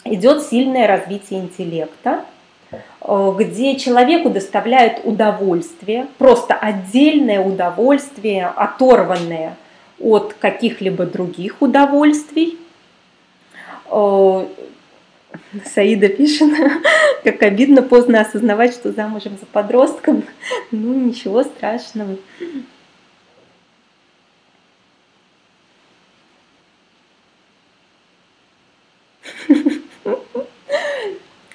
идет сильное развитие интеллекта, э, где человеку доставляют удовольствие, просто отдельное удовольствие, оторванное от каких-либо других удовольствий. Саида пишет, как обидно поздно осознавать, что замужем за подростком. Ну, ничего страшного.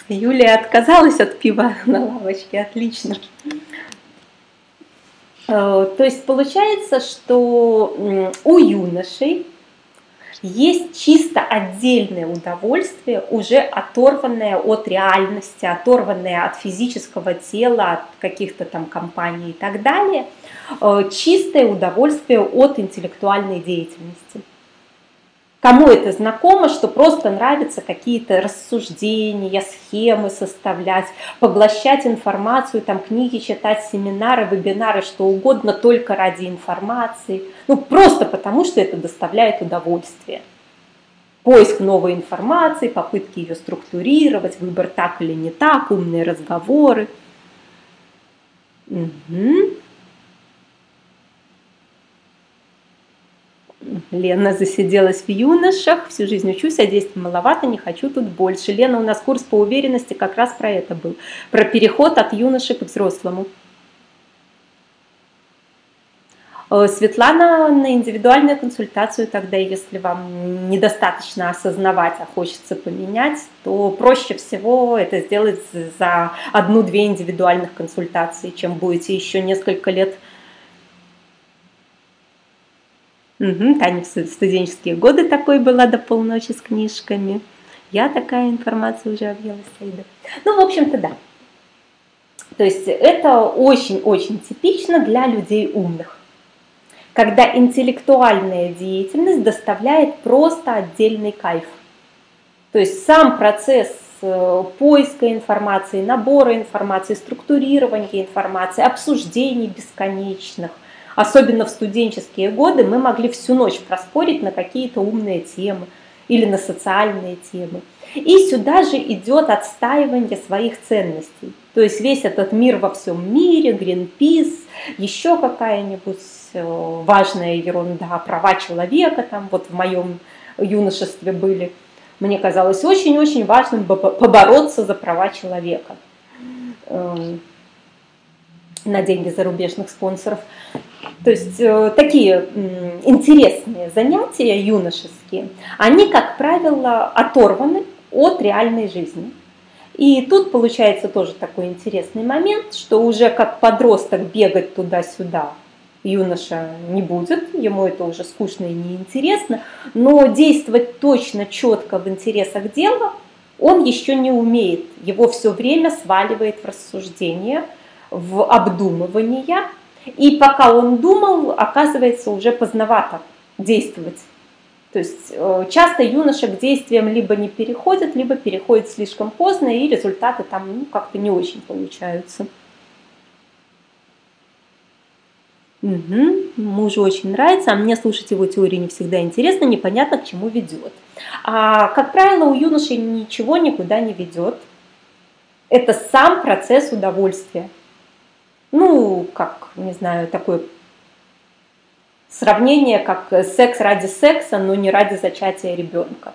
Юлия отказалась от пива на лавочке, отлично. Э, то есть получается, что у юношей есть чисто отдельное удовольствие, уже оторванное от реальности, оторванное от физического тела, от каких-то там компаний и так далее, э, чистое удовольствие от интеллектуальной деятельности. Кому это знакомо, что просто нравится какие-то рассуждения, схемы составлять, поглощать информацию, там книги читать, семинары, вебинары, что угодно только ради информации. Ну просто потому, что это доставляет удовольствие. Поиск новой информации, попытки ее структурировать, выбор так или не так, умные разговоры. Угу. Лена засиделась в юношах, всю жизнь учусь, а действий маловато, не хочу тут больше. Лена, у нас курс по уверенности как раз про это был, про переход от юноши к взрослому. Э, Светлана на индивидуальную консультацию тогда, если вам недостаточно осознавать, а хочется поменять, то проще всего это сделать за одну-две индивидуальных консультации, чем будете еще несколько лет Угу, Таня в студенческие годы такой была до полночи с книжками. Я такая информация уже объелась, Саида. Ну, в общем-то, да. То есть это очень-очень типично для людей умных. Когда интеллектуальная деятельность доставляет просто отдельный кайф. То есть сам процесс э, поиска информации, набора информации, структурирования информации, обсуждений бесконечных – особенно в студенческие годы, мы могли всю ночь проспорить на какие-то умные темы или на социальные темы. И сюда же идет отстаивание своих ценностей. То есть весь этот мир во всем мире, Greenpeace, еще какая-нибудь э, важная ерунда, права человека, там вот в моем юношестве были. Мне казалось очень-очень важным побороться за права человека эм, на деньги зарубежных спонсоров. То есть э, такие интересные занятия юношеские, они, как правило, оторваны от реальной жизни. И тут получается тоже такой интересный момент, что уже как подросток бегать туда-сюда юноша не будет, ему это уже скучно и неинтересно, но действовать точно, четко в интересах дела он еще не умеет. Его все время сваливает в рассуждение, в обдумывание, и пока он думал, оказывается, уже поздновато действовать. То есть э, часто юноша к действиям либо не переходит, либо переходит слишком поздно, и результаты там ну, как-то не очень получаются. Угу. Мужу очень нравится, а мне слушать его теории не всегда интересно, непонятно, к чему ведет. А, как правило, у юноши ничего никуда не ведет. Это сам процесс удовольствия. Ну, как, не знаю, такое сравнение, как секс ради секса, но не ради зачатия ребенка.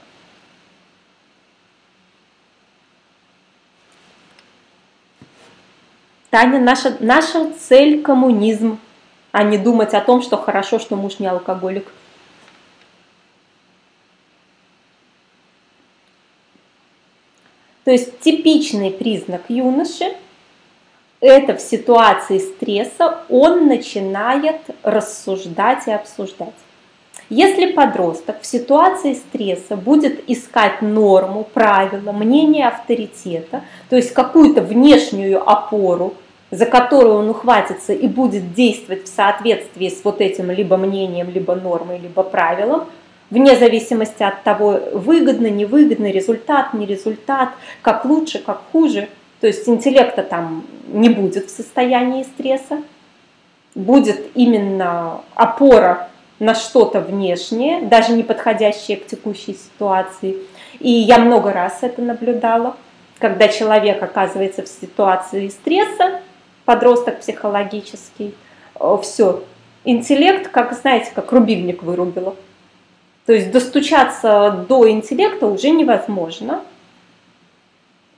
Таня, наша, наша цель коммунизм, а не думать о том, что хорошо, что муж не алкоголик. То есть типичный признак юноши это в ситуации стресса он начинает рассуждать и обсуждать. Если подросток в ситуации стресса будет искать норму, правила, мнение авторитета, то есть какую-то внешнюю опору, за которую он ухватится и будет действовать в соответствии с вот этим либо мнением, либо нормой, либо правилом, вне зависимости от того, выгодно, невыгодно, результат, не результат, как лучше, как хуже – то есть интеллекта там не будет в состоянии стресса, будет именно опора на что-то внешнее, даже не подходящее к текущей ситуации. И я много раз это наблюдала, когда человек оказывается в ситуации стресса, подросток психологический, э, все, интеллект, как, знаете, как рубильник вырубило. То есть достучаться до интеллекта уже невозможно.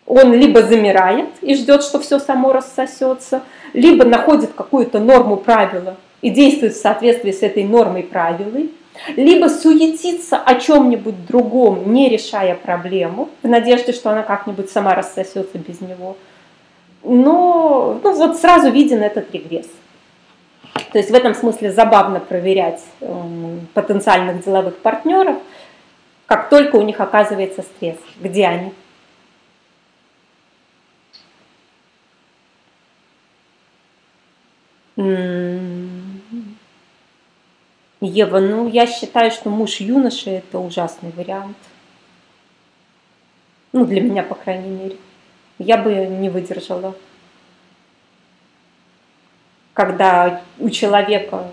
Он либо замирает и ждет, что все само рассосется, либо находит какую-то норму правила и действует в соответствии с этой нормой правилой, либо суетиться о чем-нибудь другом, не решая проблему, в надежде, что она как-нибудь сама рассосется без него. Но ну, вот сразу виден этот регресс. То есть в этом смысле забавно проверять потенциальных деловых партнеров, как только у них оказывается стресс, где они. Ева, ну я считаю, что муж юноши это ужасный вариант. Ну, для меня, по крайней мере. Я бы не выдержала когда у человека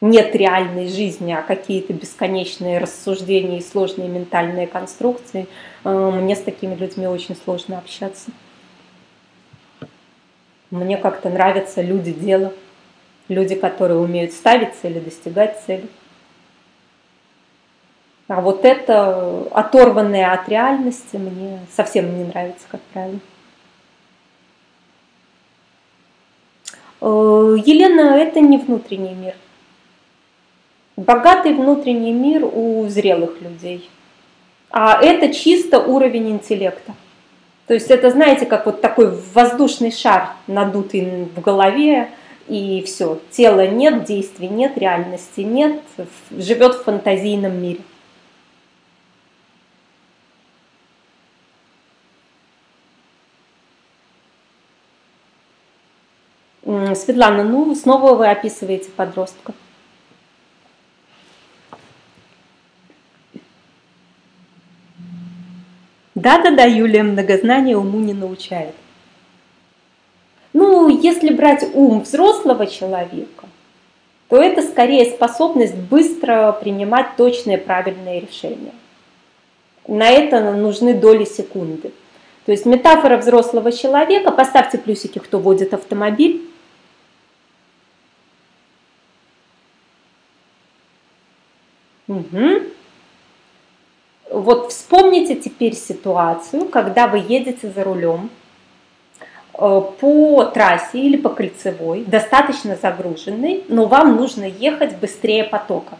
нет реальной жизни, а какие-то бесконечные рассуждения и сложные ментальные конструкции, э, мне с такими людьми очень сложно общаться. Мне как-то нравятся люди дела, люди, которые умеют ставить цели, достигать цели. А вот это оторванное от реальности мне совсем не нравится, как правило. Э, Елена, это не внутренний мир. Богатый внутренний мир у зрелых людей. А это чисто уровень интеллекта. То есть это, знаете, как вот такой воздушный шар, надутый в голове, и все. Тела нет, действий нет, реальности нет, живет в фантазийном мире. Светлана, ну снова вы описываете подростка. Да-да-да, Юлия, многознание уму не научает. Ну, если брать ум взрослого человека, то это скорее способность быстро принимать точные правильные решения. На это нужны доли секунды. То есть метафора взрослого человека, поставьте плюсики, кто водит автомобиль, Угу. Вот вспомните теперь ситуацию, когда вы едете за рулем э, по трассе или по кольцевой, достаточно загруженной, но вам нужно ехать быстрее потока.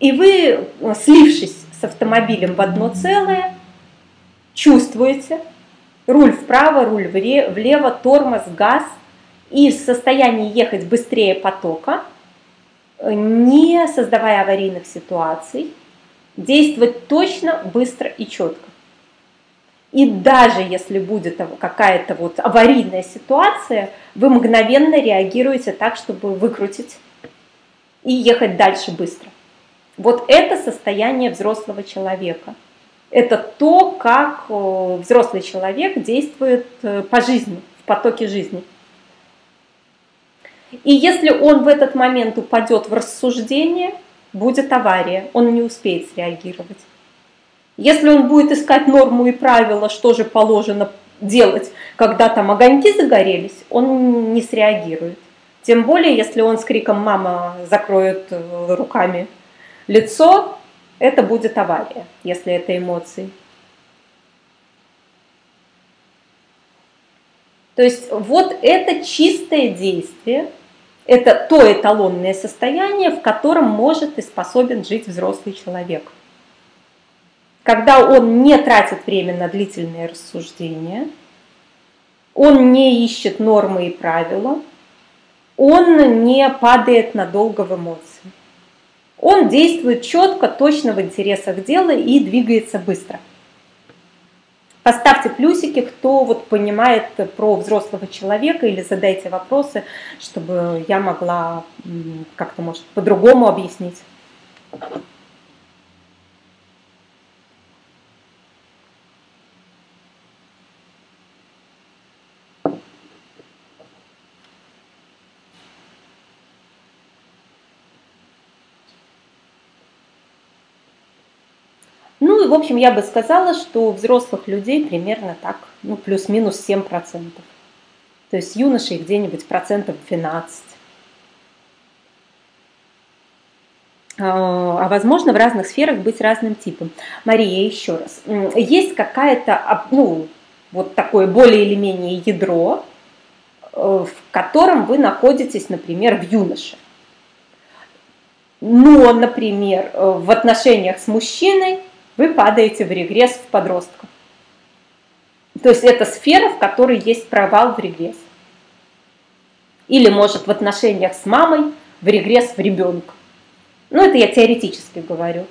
И вы, э, слившись с автомобилем в одно целое, чувствуете руль вправо, руль влево, тормоз, газ, и в состоянии ехать быстрее потока – не создавая аварийных ситуаций, действовать точно, быстро и четко. И даже если будет какая-то вот аварийная ситуация, вы мгновенно реагируете так, чтобы выкрутить и ехать дальше быстро. Вот это состояние взрослого человека. Это то, как взрослый человек действует э, по жизни, в потоке жизни. И если он в этот момент упадет в рассуждение, будет авария, он не успеет среагировать. Если он будет искать норму и правила, что же положено делать, когда там огоньки загорелись, он не среагирует. Тем более, если он с криком «мама» закроет э, руками лицо, это будет авария, если это эмоции. То есть вот это чистое действие – это то эталонное состояние, в котором может и способен жить взрослый человек. Когда он не тратит время на длительные рассуждения, он не ищет нормы и правила, он не падает надолго в эмоции. Он действует четко, точно в интересах дела и двигается быстро – Поставьте плюсики, кто вот понимает про взрослого человека или задайте вопросы, чтобы я могла как-то, может, по-другому объяснить. В общем, я бы сказала, что у взрослых людей примерно так, ну, плюс-минус 7%. То есть юношей где-нибудь процентов 12. а возможно в разных сферах быть разным типом. Мария, еще раз, есть какая-то, ну, вот такое более или менее ядро, э, в котором вы находитесь, например, в юноше. Но, например, э, в отношениях с мужчиной вы падаете в регресс в подростков. То есть это сфера, в которой есть провал в регресс. Или, может, в отношениях с мамой в регресс в ребенка. Ну, это я теоретически говорю.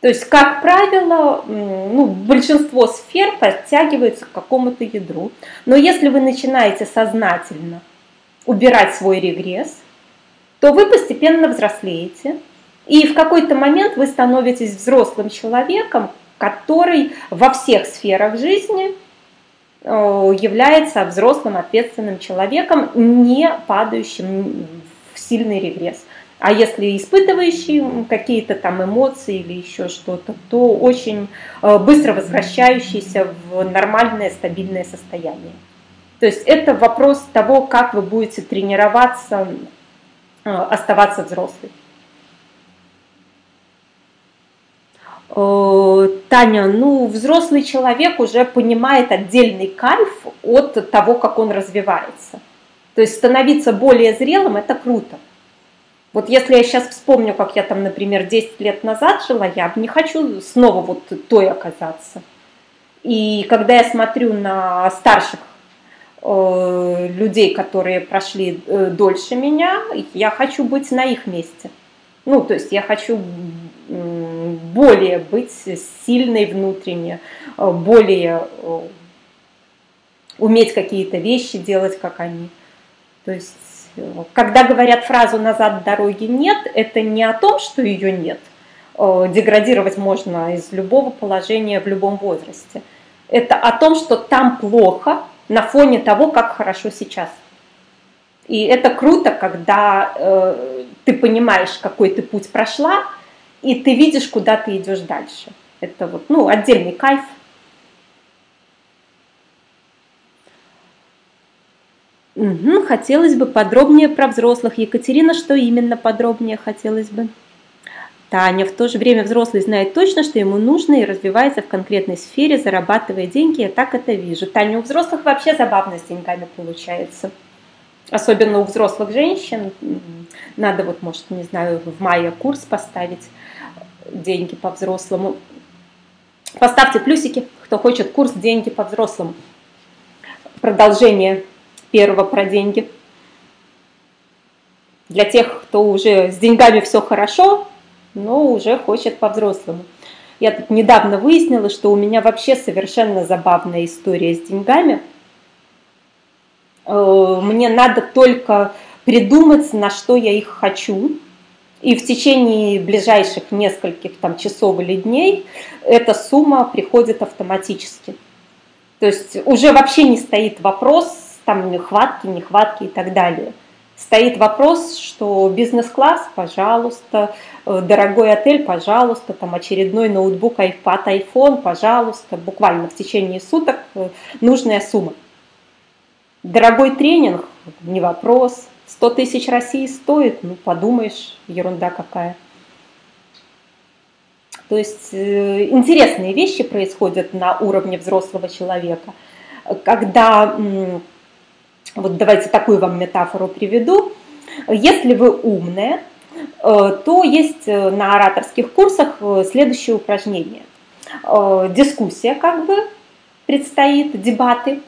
То есть, как правило, ну, большинство сфер подтягиваются к какому-то ядру. Но если вы начинаете сознательно убирать свой регресс, то вы постепенно взрослеете, и в какой-то момент вы становитесь взрослым человеком, который во всех сферах жизни э, является взрослым ответственным человеком, не падающим в сильный регресс. А если испытывающий какие-то там эмоции или еще что-то, то очень э, быстро возвращающийся в нормальное стабильное состояние. То есть это вопрос того, как вы будете тренироваться, э, оставаться взрослым. Таня, ну, взрослый человек уже понимает отдельный кайф от того, как он развивается. То есть становиться более зрелым – это круто. Вот если я сейчас вспомню, как я там, например, 10 лет назад жила, я не хочу снова вот той оказаться. И когда я смотрю на старших э, людей, которые прошли э, дольше меня, я хочу быть на их месте. Ну, то есть я хочу более быть сильной внутренне, э, более э, уметь какие-то вещи делать, как они. То есть когда говорят фразу «назад дороги нет», это не о том, что ее нет. Э, деградировать можно из любого положения в любом возрасте. Это о том, что там плохо на фоне того, как хорошо сейчас. И это круто, когда э, ты понимаешь, какой ты путь прошла, и ты видишь, куда ты идешь дальше. Это вот, ну, отдельный кайф – Угу, хотелось бы подробнее про взрослых. Екатерина, что именно подробнее хотелось бы? Таня, в то же время взрослый знает точно, что ему нужно и развивается в конкретной сфере, зарабатывая деньги, я так это вижу. Таня, у взрослых вообще забавно с деньгами получается. Особенно у взрослых женщин. Надо вот, может, не знаю, в мае курс поставить деньги по-взрослому. Поставьте плюсики, кто хочет курс «Деньги по-взрослому». Продолжение первого про деньги. Для тех, кто уже с деньгами все хорошо, но уже хочет по-взрослому. Я тут недавно выяснила, что у меня вообще совершенно забавная история с деньгами. Э, мне надо только придумать, на что я их хочу, и в течение ближайших нескольких там, часов или дней эта сумма приходит автоматически. То есть уже вообще не стоит вопрос, там нехватки, нехватки и так далее. Стоит вопрос, что бизнес-класс, пожалуйста, э, дорогой отель, пожалуйста, там очередной ноутбук, iPad, iPhone, пожалуйста, буквально в течение суток э, нужная сумма. Дорогой тренинг, не вопрос, 100 тысяч России стоит, ну подумаешь, ерунда какая. То есть э, интересные вещи происходят на уровне взрослого человека, когда вот давайте такую вам метафору приведу. Если вы умная, э, то есть э, на ораторских курсах следующее упражнение. Дискуссия как бы предстоит, дебаты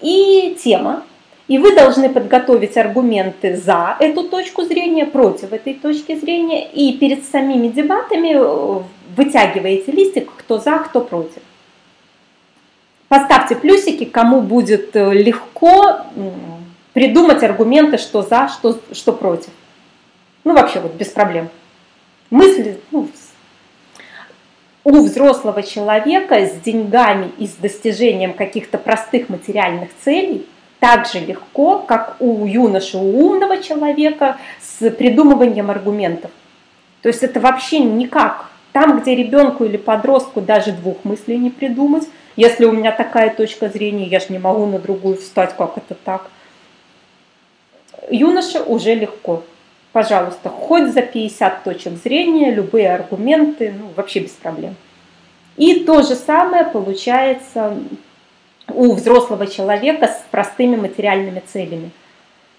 и тема. И вы должны подготовить аргументы за эту точку зрения, против этой точки зрения. И перед самими дебатами вытягиваете листик, кто за, кто против. Поставьте плюсики, кому будет э, легко придумать аргументы, что за, что, что против. Ну, вообще, вот без проблем. Мысли ну, у взрослого человека с деньгами и с достижением каких-то простых материальных целей так же легко, как у юноши, у умного человека с придумыванием аргументов. То есть это вообще никак. Там, где ребенку или подростку даже двух мыслей не придумать, если у меня такая точка зрения, я же не могу на другую встать, как это так. Юноше уже легко. Пожалуйста, хоть за 50 точек зрения, любые аргументы, ну, вообще без проблем. И то же самое получается у взрослого человека с простыми материальными целями.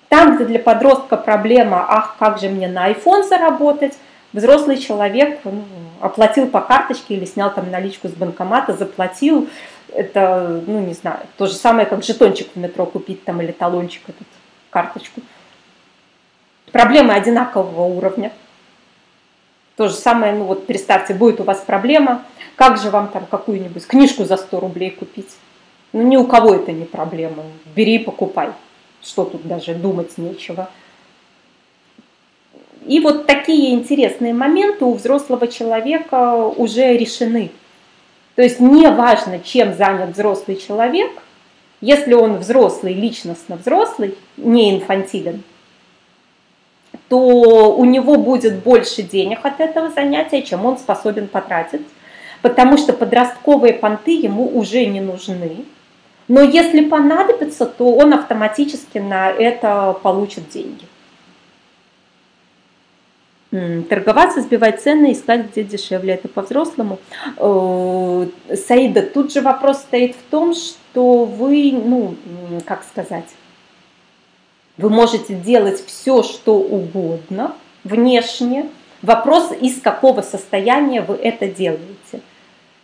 Там, где для подростка проблема, ах, как же мне на iPhone заработать, взрослый человек ну, оплатил по карточке или снял там наличку с банкомата, заплатил, это, ну, не знаю, то же самое, как жетончик в метро купить там или талончик, этот, карточку. Проблемы одинакового уровня. То же самое, ну вот представьте, будет у вас проблема, как же вам там какую-нибудь книжку за 100 рублей купить? Ну ни у кого это не проблема, бери и покупай. Что тут даже думать нечего. И вот такие интересные моменты у взрослого человека уже решены. То есть не важно, чем занят взрослый человек, если он взрослый, личностно взрослый, не инфантилен, то у него будет больше денег от этого занятия, чем он способен потратить, потому что подростковые понты ему уже не нужны. Но если понадобится, то он автоматически на это получит деньги. Торговаться, сбивать цены, искать где дешевле. Это по-взрослому. Э, Саида, тут же вопрос стоит в том, что вы, ну, как сказать, вы можете делать все, что угодно внешне. Вопрос, из какого состояния вы это делаете.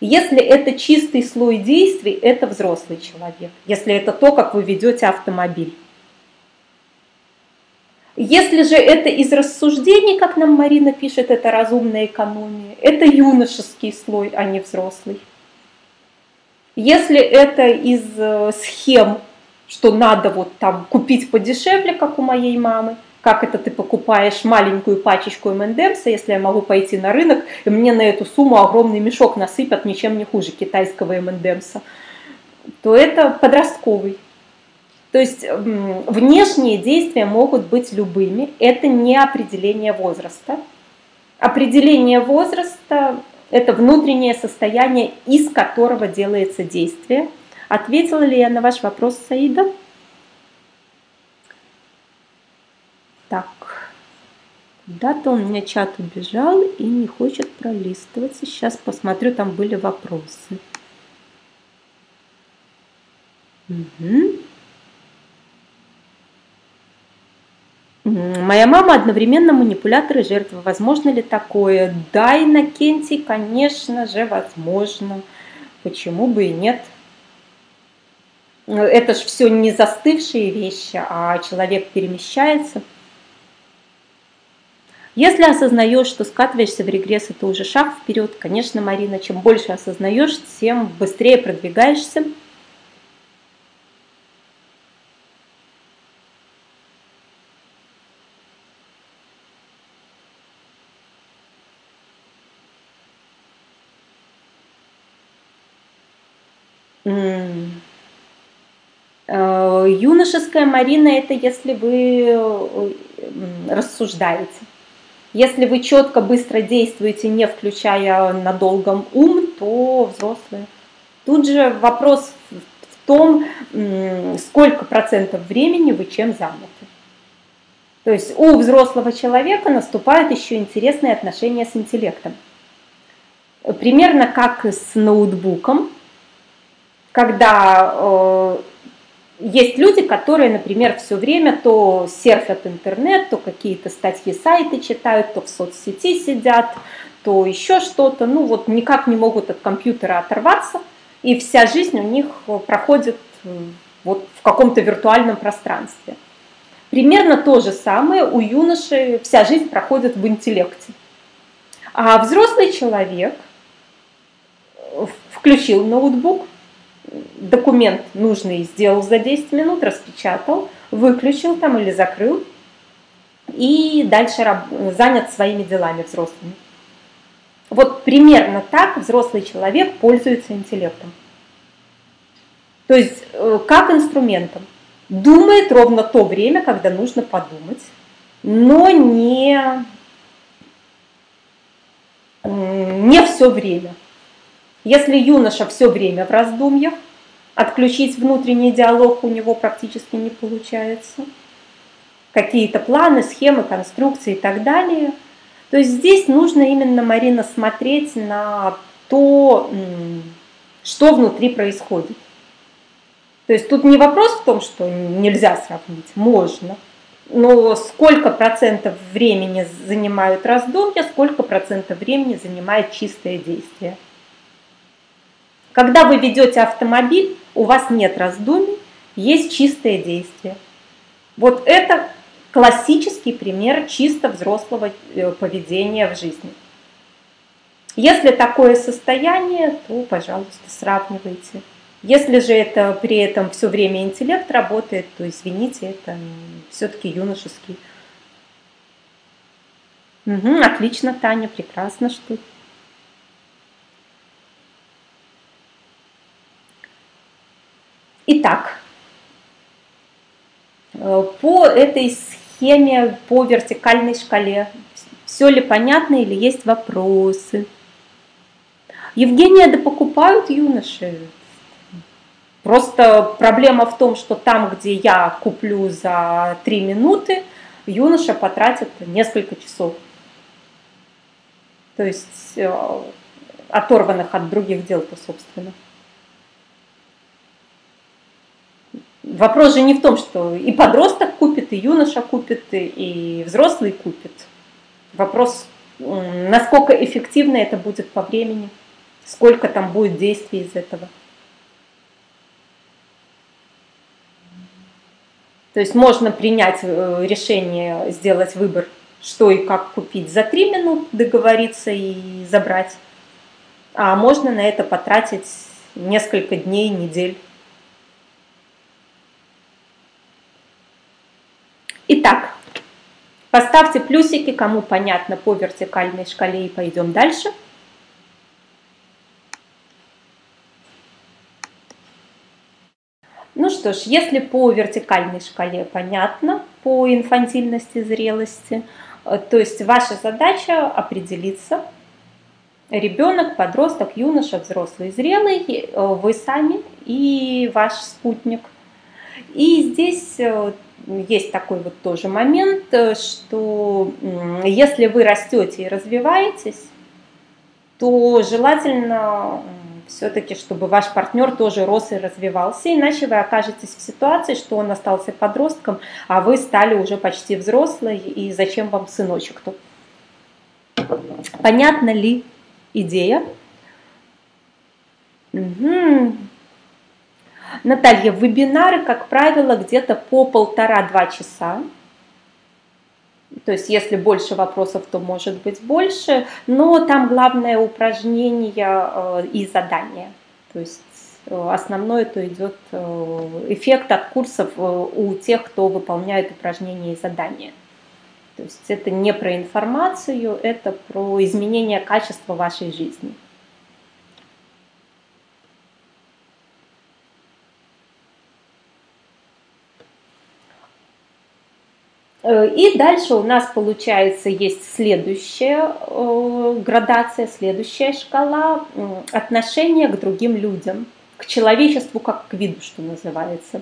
Если это чистый слой действий, это взрослый человек. Если это то, как вы ведете автомобиль. Если же это из рассуждений, как нам Марина пишет, это разумная экономия, это юношеский слой, а не взрослый. Если это из э, схем, что надо вот там купить подешевле, как у моей мамы, как это ты покупаешь маленькую пачечку МНДМСа, если я могу пойти на рынок, и мне на эту сумму огромный мешок насыпят, ничем не хуже китайского МНДМСа, то это подростковый. То есть внешние действия могут быть любыми. Это не определение возраста. Определение возраста – это внутреннее состояние, из которого делается действие. Ответила ли я на ваш вопрос, Саида? Так, куда-то у меня чат убежал и не хочет пролистываться. Сейчас посмотрю, там были вопросы. Угу. Моя мама одновременно манипулятор и жертва. Возможно ли такое? Да, Иннокентий, конечно же, возможно. Почему бы и нет? Это же все не застывшие вещи, а человек перемещается. Если осознаешь, что скатываешься в регресс, это уже шаг вперед. Конечно, Марина, чем больше осознаешь, тем быстрее продвигаешься. Э, юношеская Марина – это если вы э, рассуждаете. Если вы четко, быстро действуете, не включая на долгом ум, то взрослые. Тут же вопрос в том, сколько процентов времени вы чем заняты. То есть у взрослого человека наступает еще интересные отношения с интеллектом. Примерно как с ноутбуком, когда э, есть люди, которые, например, все время то серфят интернет, то какие-то статьи, сайты читают, то в соцсети сидят, то еще что-то, ну вот никак не могут от компьютера оторваться, и вся жизнь у них проходит вот в каком-то виртуальном пространстве. Примерно то же самое у юноши вся жизнь проходит в интеллекте. А взрослый человек включил ноутбук, документ нужный сделал за 10 минут, распечатал, выключил там или закрыл и дальше занят своими делами взрослыми. Вот примерно так взрослый человек пользуется интеллектом. То есть э, как инструментом. Думает ровно то время, когда нужно подумать, но не, не все время. Если юноша все время в раздумьях, отключить внутренний диалог у него практически не получается. какие-то планы, схемы, конструкции и так далее. То есть здесь нужно именно, Марина, смотреть на то, что внутри происходит. То есть тут не вопрос в том, что нельзя сравнить, можно. Но сколько процентов времени занимают раздумья, сколько процентов времени занимает чистое действие. Когда вы ведете автомобиль, у вас нет раздумий, есть чистое действие. Вот это классический пример чисто взрослого э, поведения в жизни. Если такое состояние, то, пожалуйста, сравнивайте. Если же это при этом все время интеллект работает, то извините, это все-таки юношеский. Угу, отлично, Таня, прекрасно, что Итак, э, по этой схеме, по вертикальной шкале, все ли понятно или есть вопросы? Евгения, да покупают юноши. Просто проблема в том, что там, где я куплю за 3 минуты, юноша потратит несколько часов. То есть э, оторванных от других дел-то, собственно. Вопрос же не в том, что и подросток купит, и юноша купит, и взрослый купит. Вопрос, насколько эффективно это будет по времени, сколько там будет действий из этого. То есть можно принять э, решение, сделать выбор, что и как купить за три минуты, договориться и забрать. А можно на это потратить несколько дней, недель. Итак, поставьте плюсики, кому понятно по вертикальной шкале и пойдем дальше. Ну что ж, если по вертикальной шкале понятно, по инфантильности, зрелости, э, то есть ваша задача определиться, ребенок, подросток, юноша, взрослый, зрелый, э, вы сами и ваш спутник. И здесь э, есть такой вот тоже момент, что если вы растете и развиваетесь, то желательно все-таки, чтобы ваш партнер тоже рос и развивался, иначе вы окажетесь в ситуации, что он остался подростком, а вы стали уже почти взрослой, и зачем вам сыночек тут? Понятна ли идея? Угу. Наталья, вебинары, как правило, где-то по полтора-два часа. То есть, если больше вопросов, то может быть больше, но там главное упражнение э, и задание. То есть э, основное то идет э, эффект от курсов у тех, кто выполняет упражнения и задания. То есть это не про информацию, это про изменение качества вашей жизни. И дальше у нас получается есть следующая э, градация, следующая шкала отношения к другим людям, к человечеству как к виду, что называется.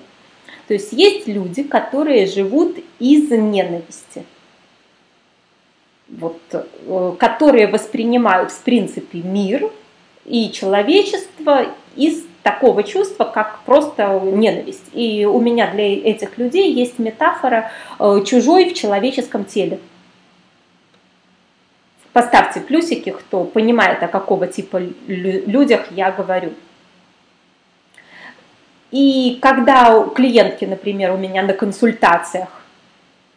То есть есть люди, которые живут из ненависти, вот, э, которые воспринимают в принципе мир и человечество из такого чувства, как просто ненависть. И у меня для этих людей есть метафора э, чужой в человеческом теле. Поставьте плюсики, кто понимает, о какого типа людях я говорю. И когда клиентки, например, у меня на консультациях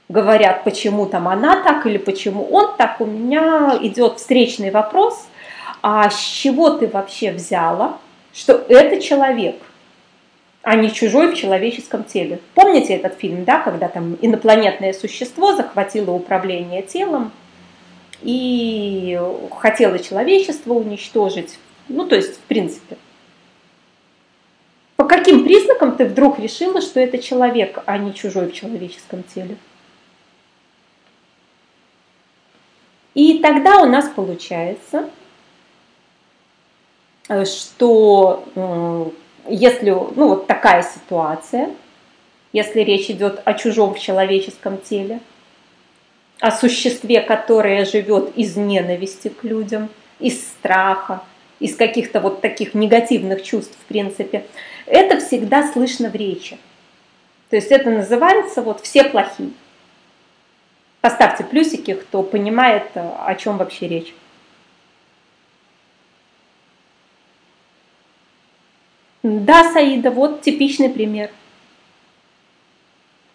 говорят, почему там она так или почему он так, у меня идет встречный вопрос, а с чего ты вообще взяла, что это человек, а не чужой в человеческом теле. Помните этот фильм, да, когда там инопланетное существо захватило управление телом и хотело человечество уничтожить? Ну, то есть, в принципе. По каким признакам ты вдруг решила, что это человек, а не чужой в человеческом теле? И тогда у нас получается, что э, если ну, вот такая ситуация, если речь идет о чужом человеческом теле, о существе, которое живет из ненависти к людям, из страха, из каких-то вот таких негативных чувств, в принципе, это всегда слышно в речи. То есть это называется вот «все плохие». Поставьте плюсики, кто понимает, о чем вообще речь. Да, Саида, вот типичный пример.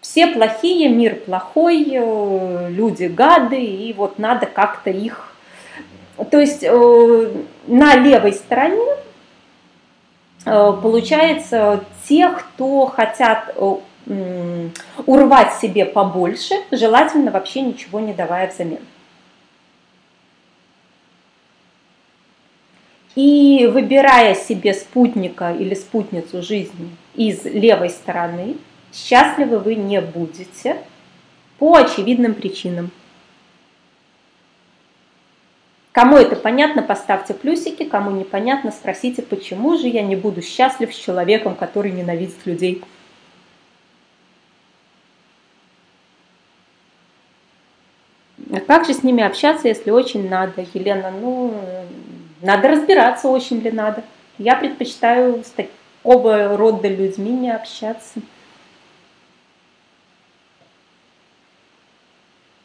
Все плохие, мир плохой, э, люди гады, и вот надо как-то их... То есть э, на левой стороне э, получается те, кто хотят урвать себе побольше, желательно вообще ничего не давая взамен. И выбирая себе спутника или спутницу жизни из левой стороны, счастливы вы не будете по очевидным причинам. Кому это понятно, поставьте плюсики, кому непонятно, спросите, почему же я не буду счастлив с человеком, который ненавидит людей. А как же с ними общаться, если очень надо? Елена, ну, надо разбираться, очень ли надо. Я предпочитаю с такого рода людьми не общаться.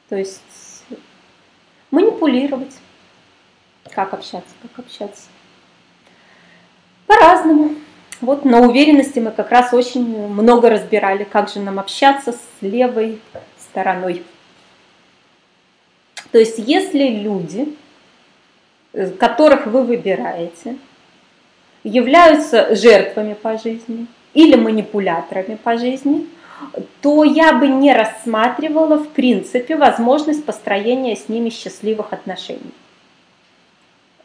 То есть манипулировать. Как общаться, как общаться. По-разному. Вот на уверенности мы как раз очень много разбирали, как же нам общаться с левой стороной. То есть если люди которых вы выбираете, являются жертвами по жизни или манипуляторами по жизни, то я бы не рассматривала в принципе возможность построения с ними счастливых отношений.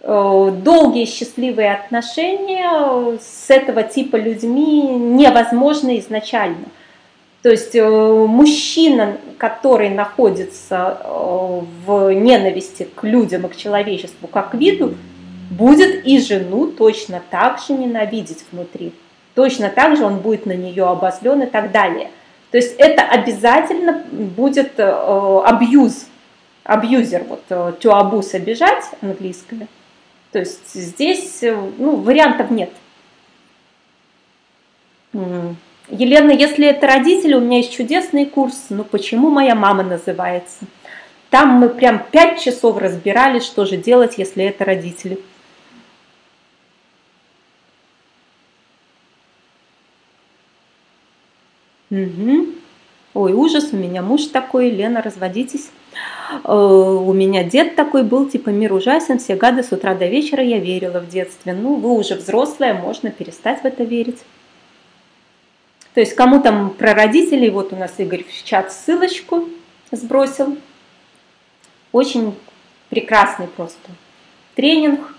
Э, долгие счастливые отношения с этого типа людьми невозможны изначально – то есть э, мужчина, который находится э, в ненависти к людям и к человечеству как к виду, будет и жену точно так же ненавидеть внутри. Точно так же он будет на нее обозлен и так далее. То есть это обязательно будет э, абьюз, абьюзер, вот to abuse обижать английское. То есть здесь ну, вариантов нет. Елена, если это родители, у меня есть чудесный курс, ну почему моя мама называется? Там мы прям пять часов разбирали, что же делать, если это родители. Угу. Ой, ужас, у меня муж такой, Лена, разводитесь. Э, у меня дед такой был, типа мир ужасен, все гады с утра до вечера я верила в детстве. Ну, вы уже взрослая, можно перестать в это верить. То есть кому там про родителей, вот у нас Игорь в чат ссылочку сбросил. Очень прекрасный просто тренинг,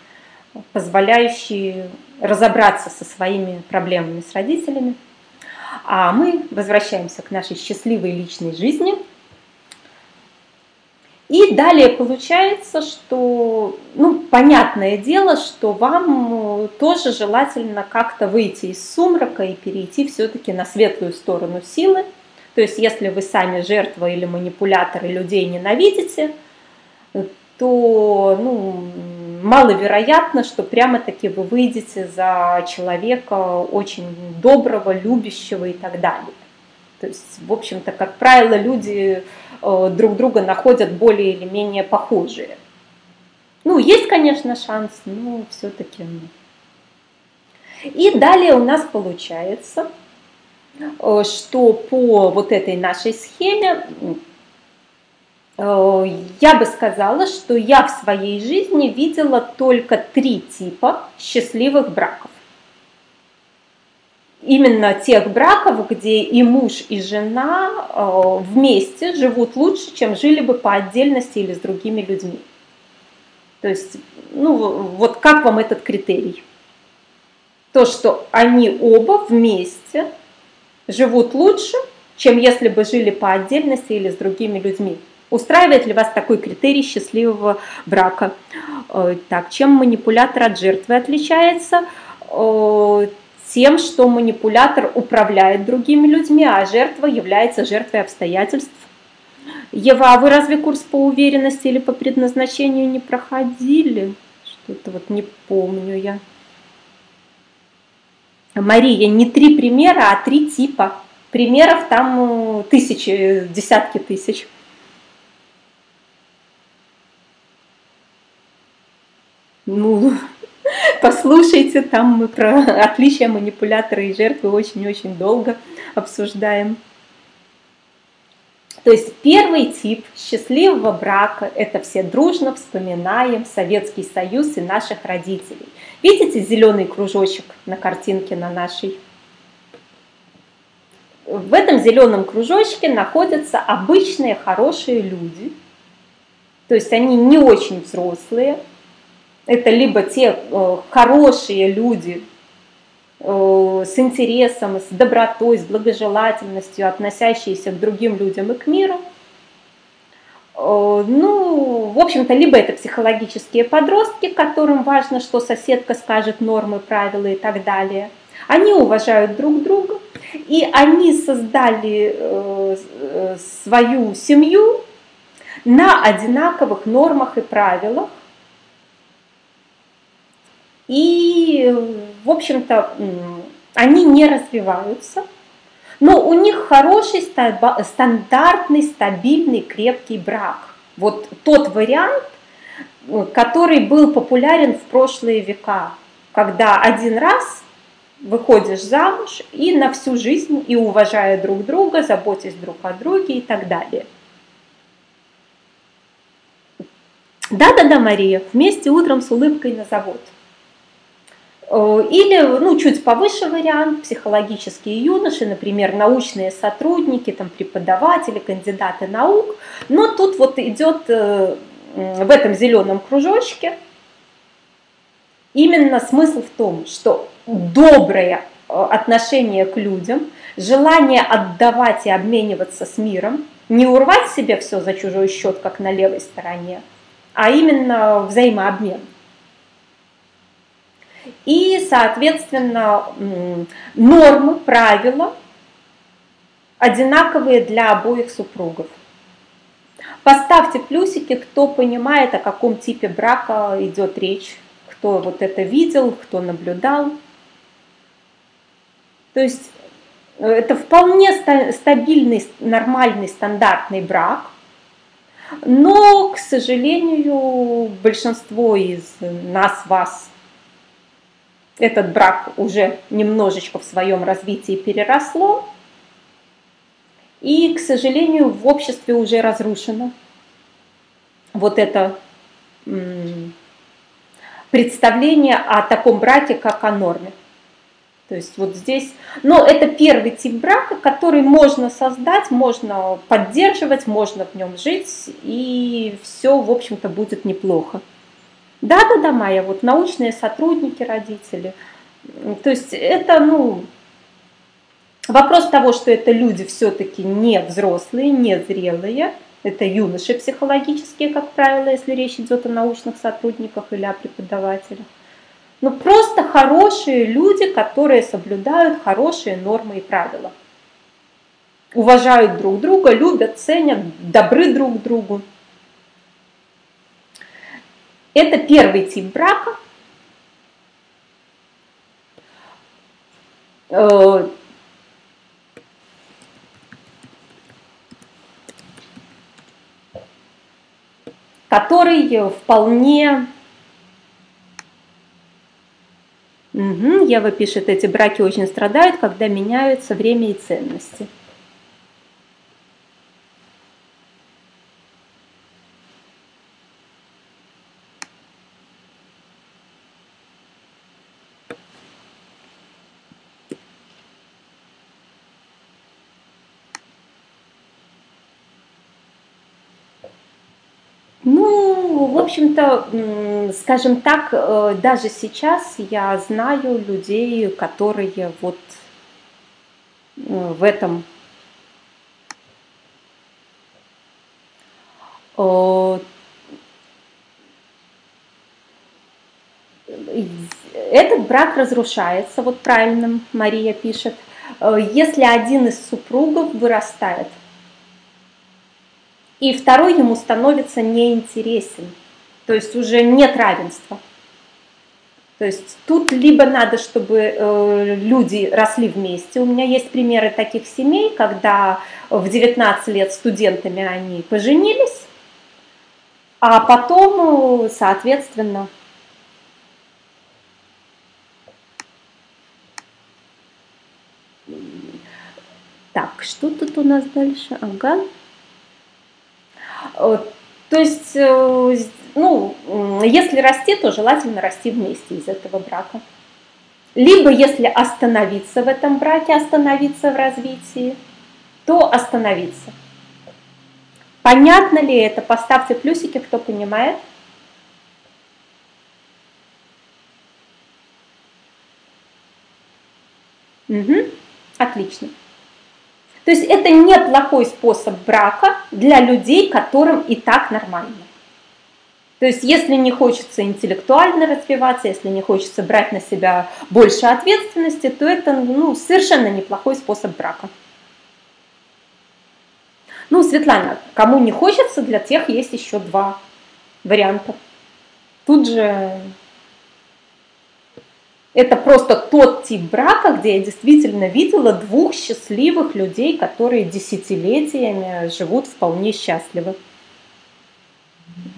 позволяющий разобраться со своими проблемами с родителями. А мы возвращаемся к нашей счастливой личной жизни – и далее получается, что, ну, понятное дело, что вам э, тоже желательно как-то выйти из сумрака и перейти все-таки на светлую сторону силы. То есть, если вы сами жертва или манипулятор и людей ненавидите, то ну, маловероятно, что прямо-таки вы выйдете за человека очень доброго, любящего и так далее. То есть, в общем-то, как правило, люди друг друга находят более или менее похожие. Ну, есть, конечно, шанс, но все-таки. И далее у нас получается, э, что по вот этой нашей схеме э, я бы сказала, что я в своей жизни видела только три типа счастливых браков именно тех браков, где и муж, и жена э, вместе живут лучше, чем жили бы по отдельности или с другими людьми. То есть, ну вот как вам этот критерий? То, что они оба вместе живут лучше, чем если бы жили по отдельности или с другими людьми. Устраивает ли вас такой критерий счастливого брака? Э, так, чем манипулятор от жертвы отличается? Тем, что манипулятор управляет другими людьми, а жертва является жертвой обстоятельств. Ева, а вы разве курс по уверенности или по предназначению не проходили? Что-то вот не помню я. Мария, не три примера, а три типа. Примеров там э, тысячи, десятки тысяч. Ну, послушайте, там мы про отличия манипулятора и жертвы очень-очень долго обсуждаем. То есть первый тип счастливого брака – это все дружно вспоминаем Советский Союз и наших родителей. Видите зеленый кружочек на картинке на нашей? В этом зеленом кружочке находятся обычные хорошие люди. То есть они не очень взрослые. Это либо те э, хорошие люди, Э, с интересом, с добротой, с благожелательностью, относящиеся к другим людям и к миру. Э, ну, в общем-то, либо это психологические подростки, которым важно, что соседка скажет нормы, правила и так далее. Они уважают друг друга, и они создали свою семью на одинаковых нормах и правилах, и, в общем-то, они не развиваются, но у них хороший, стандартный, стабильный, крепкий брак. Вот тот вариант, который был популярен в прошлые века, когда один раз выходишь замуж и на всю жизнь, и уважая друг друга, заботясь друг о друге и так далее. Да-да-да, Мария, вместе утром с улыбкой на завод. Э, или ну, чуть повыше вариант, психологические юноши, например, научные сотрудники, там, преподаватели, кандидаты наук. Но тут вот идет э, в этом зеленом кружочке именно смысл в том, что доброе э, отношение к людям, желание отдавать и обмениваться с миром, не урвать себе все за чужой счет, как на левой стороне, а именно взаимообмен – и, соответственно, нормы, правила одинаковые для обоих супругов. Поставьте плюсики, кто понимает, о каком типе брака идет речь, кто вот это видел, кто наблюдал. То есть э, это вполне стабильный, нормальный, стандартный брак, но, к сожалению, большинство из нас, вас этот брак уже немножечко в своем развитии переросло, и, к сожалению, в обществе уже разрушено вот это представление о таком браке, как о норме. То есть вот здесь, но это первый тип брака, который можно создать, можно поддерживать, можно в нем жить, и все, в общем-то, будет неплохо. Да, да, да, Майя, вот научные сотрудники, родители. То есть это, ну, вопрос того, что это люди все-таки не взрослые, не зрелые, это юноши психологические, как правило, если речь идет о научных сотрудниках или о преподавателях. Ну, просто хорошие люди, которые соблюдают хорошие нормы и правила. Уважают друг друга, любят, ценят, добры друг другу. Это первый тип брака. Э, который вполне... Угу, Ева пишет, эти браки очень страдают, когда меняются время и ценности. Общем-то, скажем так, э, даже сейчас я знаю людей, которые вот э, в этом. Этот брак разрушается, вот правильно Мария пишет, э, если один из супругов вырастает, и второй ему становится неинтересен, то есть уже нет равенства. То есть тут либо надо, чтобы э, люди росли вместе. У меня есть примеры таких семей, когда в 19 лет студентами они поженились, а потом, соответственно, Так, что тут у нас дальше? Ага. Э, то есть, э, ну, если расти, то желательно расти вместе из этого брака. Либо если остановиться в этом браке, остановиться в развитии, то остановиться. Понятно ли это? Поставьте плюсики, кто понимает. Угу. Отлично. То есть это неплохой способ брака для людей, которым и так нормально. То есть если не хочется интеллектуально развиваться, если не хочется брать на себя больше ответственности, то это ну, совершенно неплохой способ брака. Ну, Светлана, кому не хочется, для тех есть еще два варианта. Тут же это просто тот тип брака, где я действительно видела двух счастливых людей, которые десятилетиями живут вполне счастливо.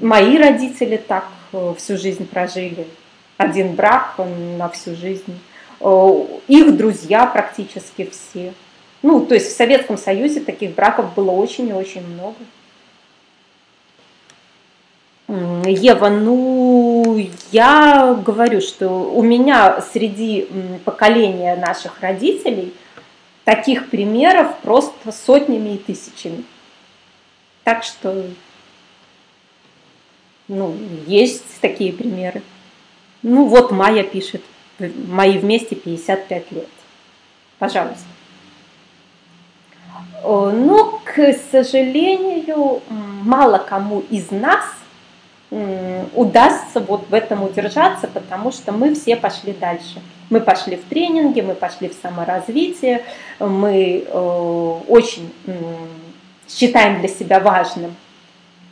Мои родители так э, всю жизнь прожили. Один брак на всю жизнь. Э, их друзья практически все. Ну, то есть в Советском Союзе таких браков было очень и очень много. Ева, ну, я говорю, что у меня среди поколения наших родителей таких примеров просто сотнями и тысячами. Так что, ну, есть такие примеры. Ну, вот Майя пишет, мои вместе 55 лет. Пожалуйста. Но, к сожалению, мало кому из нас – удастся вот в этом удержаться, потому что мы все пошли дальше. Мы пошли в тренинги, мы пошли в саморазвитие, мы э, очень считаем для себя важным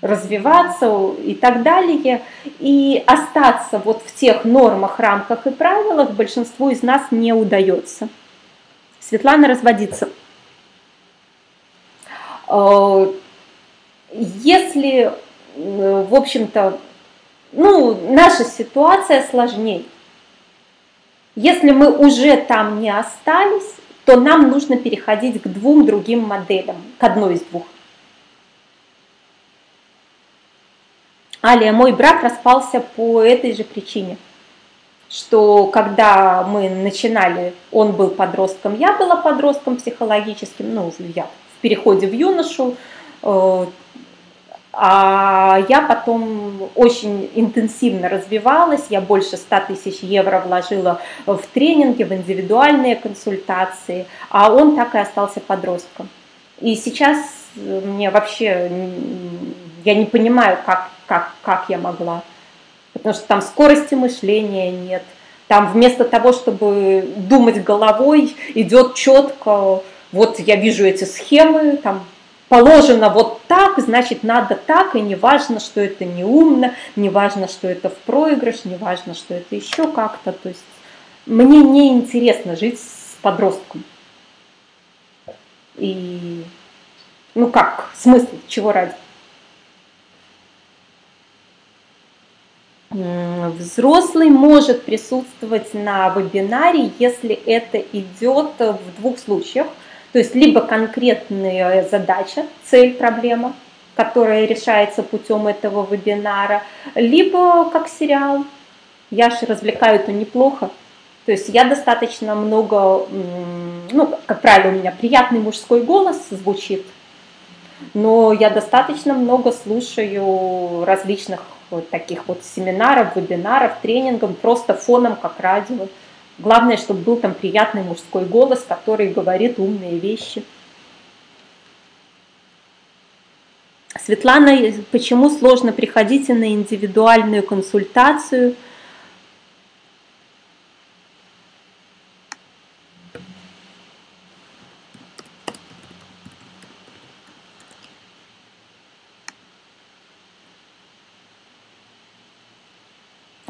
развиваться и так далее. И остаться вот в тех нормах, рамках и правилах большинству из нас не удается. Светлана разводится. Э, если Э, в общем-то, ну, наша ситуация сложнее. Если мы уже там не остались, то нам нужно переходить к двум другим моделям, к одной из двух. Алия, мой брак распался по этой же причине, что когда мы начинали, он был подростком, я была подростком психологическим, ну, я в переходе в юношу, э, а я потом очень интенсивно развивалась, я больше 100 тысяч евро вложила в тренинги, в индивидуальные консультации, а он так и остался подростком. И сейчас мне вообще, я не понимаю, как, как, как я могла, потому что там скорости мышления нет, там вместо того, чтобы думать головой, идет четко, вот я вижу эти схемы, там положено вот так, значит надо так, и не важно, что это не умно, не важно, что это в проигрыш, не важно, что это еще как-то. То есть мне не интересно жить с подростком. И ну как, смысл, чего ради? Взрослый может присутствовать на вебинаре, если это идет в двух случаях – то есть либо конкретная задача, цель, проблема, которая решается путем этого вебинара, либо как сериал. Я же развлекаю это неплохо. То есть я достаточно много, ну, как правило, у меня приятный мужской голос звучит, но я достаточно много слушаю различных вот таких вот семинаров, вебинаров, тренингов, просто фоном, как радио. Главное, чтобы был там приятный мужской голос, который говорит умные вещи. Светлана, почему сложно приходить на индивидуальную консультацию?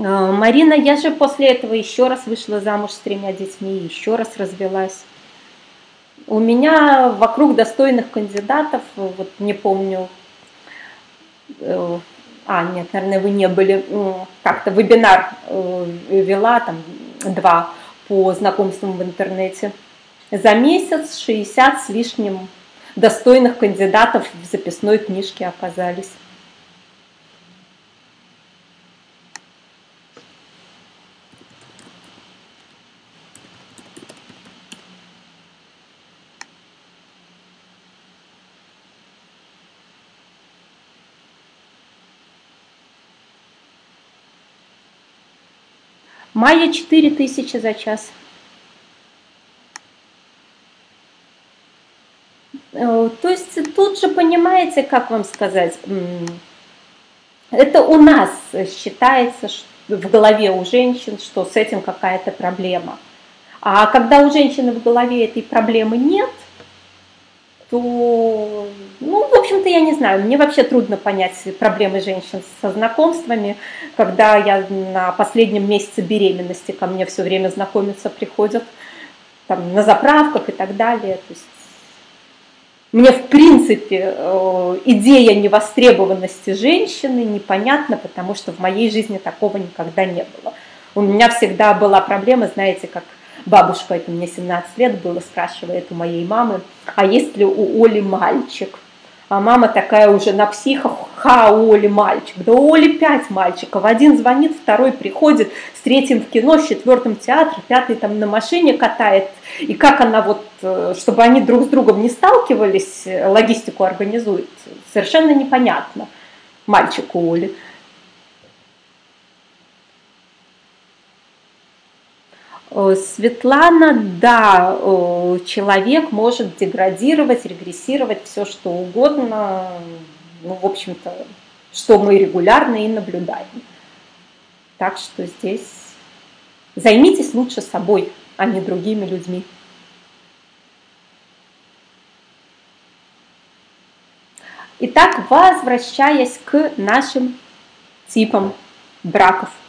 Марина, я же после этого еще раз вышла замуж с тремя детьми, еще раз развелась. У меня вокруг достойных кандидатов, вот не помню, э, а, нет, наверное, вы не были, как-то вебинар э, вела, там, два по знакомствам в интернете. За месяц 60 с лишним достойных кандидатов в записной книжке оказались. Майя 4000 за час. Э, то есть тут же понимаете, как вам сказать, это у нас считается в голове у женщин, что с этим какая-то проблема. А когда у женщины в голове этой проблемы нет, то, ну, в общем-то, я не знаю, мне вообще трудно понять проблемы женщин со знакомствами, когда я на последнем месяце беременности ко мне все время знакомиться приходят, там, на заправках и так далее. То есть мне, в принципе, э, идея невостребованности женщины непонятна, потому что в моей жизни такого никогда не было. У меня всегда была проблема, знаете, как бабушка, это мне 17 лет было, спрашивает у моей мамы, а есть ли у Оли мальчик? А мама такая уже на психах, ха, у Оли мальчик. Да у Оли пять мальчиков. Один звонит, второй приходит, с третьим в кино, с четвертым театр, пятый там на машине катает. И как она вот, э, чтобы они друг с другом не сталкивались, э, логистику организует, совершенно непонятно мальчику Оли. Светлана, да, э, человек может деградировать, регрессировать, все что угодно, ну, в общем-то, что мы регулярно и наблюдаем. Так что здесь займитесь лучше собой, а не другими людьми. Итак, возвращаясь к нашим типам браков –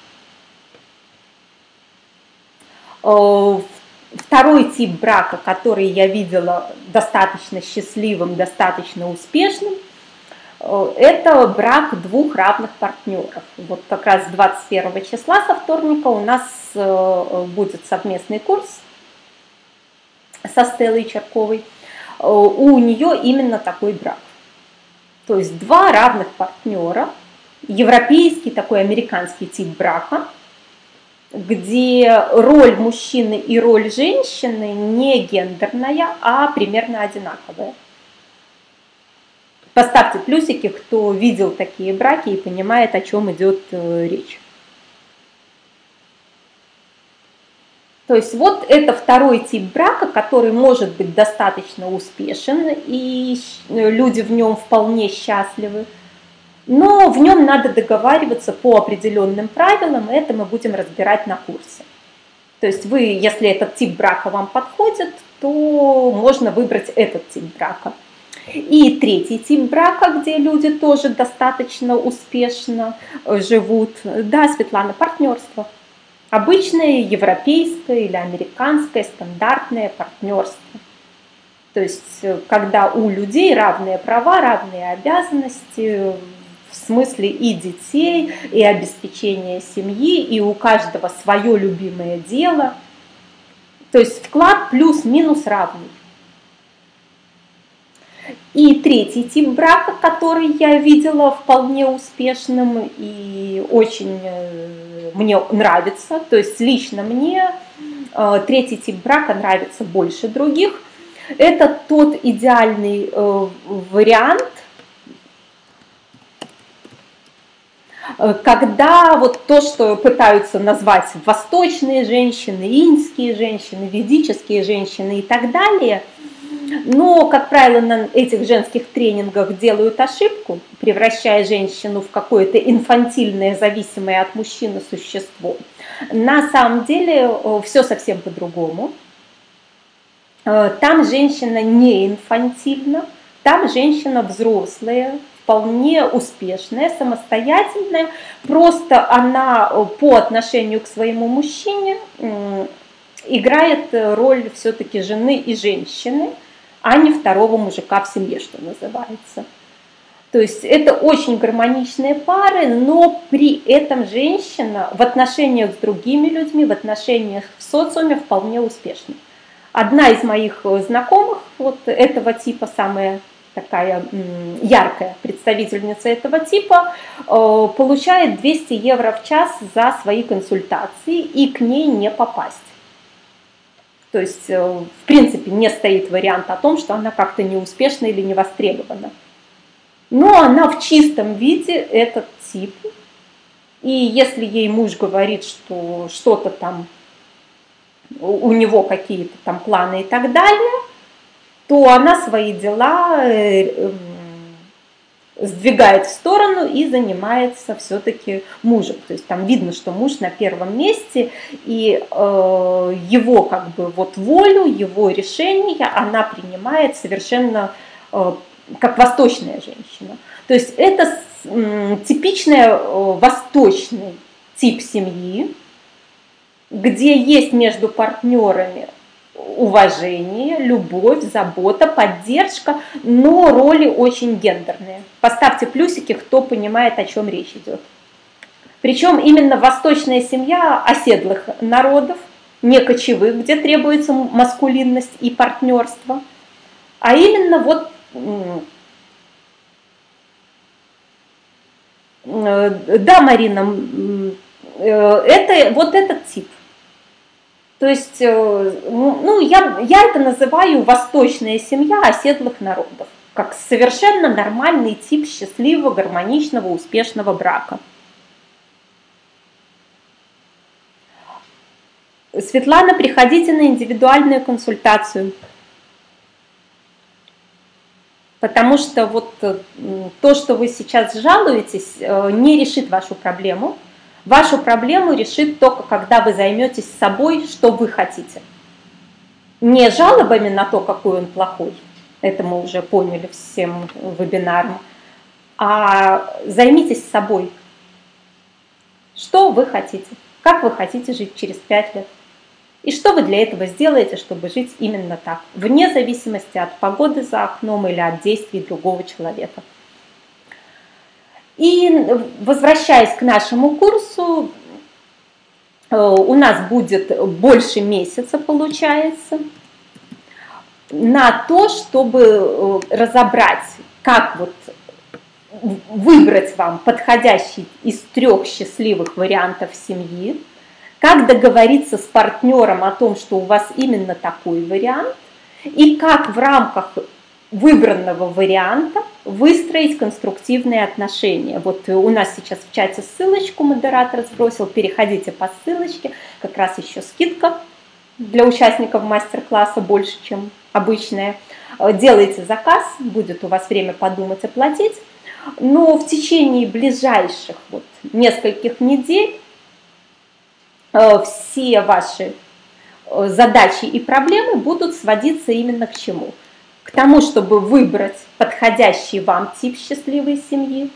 Э, второй тип брака, который я видела достаточно счастливым, достаточно успешным, э, это брак двух равных партнеров. Вот как раз 21 числа со вторника у нас э, будет совместный курс со Стеллой Черковой. У нее именно такой брак. То есть два равных партнера, европейский такой американский тип брака – где роль мужчины и роль женщины не гендерная, а примерно одинаковая. Поставьте плюсики, кто видел такие браки и понимает, о чем идет э, речь. То есть вот это второй тип брака, который может быть достаточно успешен, и люди в нем вполне счастливы но в нем надо договариваться по определенным правилам, и это мы будем разбирать на курсе. То есть вы, если этот тип брака вам подходит, то можно выбрать этот тип брака. И третий тип брака, где люди тоже достаточно успешно живут, да, Светлана, партнерство. Обычное европейское или американское стандартное партнерство. То есть, когда у людей равные права, равные обязанности, в смысле и детей, и обеспечения семьи, и у каждого свое любимое дело. То есть вклад плюс-минус равный. И третий тип брака, который я видела вполне успешным и очень э, мне нравится, то есть лично мне э, третий тип брака нравится больше других, это тот идеальный э, вариант, Э, когда вот то, что пытаются назвать восточные женщины, инские женщины, ведические женщины и так далее, но, как правило, на этих женских тренингах делают ошибку, превращая женщину в какое-то инфантильное, зависимое от мужчины существо. На самом деле э, все совсем по-другому. Э, там женщина не инфантильна, там женщина взрослая, вполне успешная, самостоятельная, просто она по отношению к своему мужчине играет роль все-таки жены и женщины, а не второго мужика в семье, что называется. То есть это очень гармоничные пары, но при этом женщина в отношениях с другими людьми, в отношениях в социуме вполне успешна. Одна из моих знакомых вот этого типа, самая такая яркая представительница этого типа, э, получает 200 евро в час за свои консультации и к ней не попасть. То есть, э, в принципе, не стоит вариант о том, что она как-то неуспешна или не востребована но она в чистом виде этот тип. И если ей муж говорит, что что-то там у него какие-то там планы и так далее, то она свои дела э, эм, сдвигает в сторону и занимается все-таки мужем. То есть там видно, что муж на первом месте, и э, его как бы вот волю, его решение она принимает совершенно э, как восточная женщина. То есть это типичный э, восточный тип семьи, где есть между партнерами уважение, любовь, забота, поддержка, но роли очень гендерные. Поставьте плюсики, кто понимает, о чем речь идет. Причем именно восточная семья оседлых народов, не кочевых, где требуется маскулинность и партнерство, а именно вот Э, да, Марина, э, это вот этот тип. То есть, э, ну, я, я это называю восточная семья оседлых народов, как совершенно нормальный тип счастливого, гармоничного, успешного брака. Светлана, приходите на индивидуальную консультацию потому что вот э, то, что вы сейчас жалуетесь, э, не решит вашу проблему. Вашу проблему решит только, когда вы займетесь собой, что вы хотите. Не жалобами на то, какой он плохой, это мы уже поняли всем вебинаром, а займитесь собой. Что вы хотите? Как вы хотите жить через пять лет? И что вы для этого сделаете, чтобы жить именно так, вне зависимости от погоды за окном или от действий другого человека. И возвращаясь к нашему курсу, э, у нас будет больше месяца, получается, на то, чтобы э, разобрать, как вот выбрать вам подходящий из трех счастливых вариантов семьи, как договориться с партнером о том, что у вас именно такой вариант, и как в рамках выбранного варианта выстроить конструктивные отношения. Вот у нас сейчас в чате ссылочку модератор сбросил, переходите по ссылочке, как раз еще скидка для участников мастер-класса больше, чем обычная. Делайте заказ, будет у вас время подумать, оплатить. Но в течение ближайших вот нескольких недель Э, все ваши э, задачи и проблемы будут сводиться именно к чему? К тому, чтобы выбрать подходящий вам тип счастливой семьи,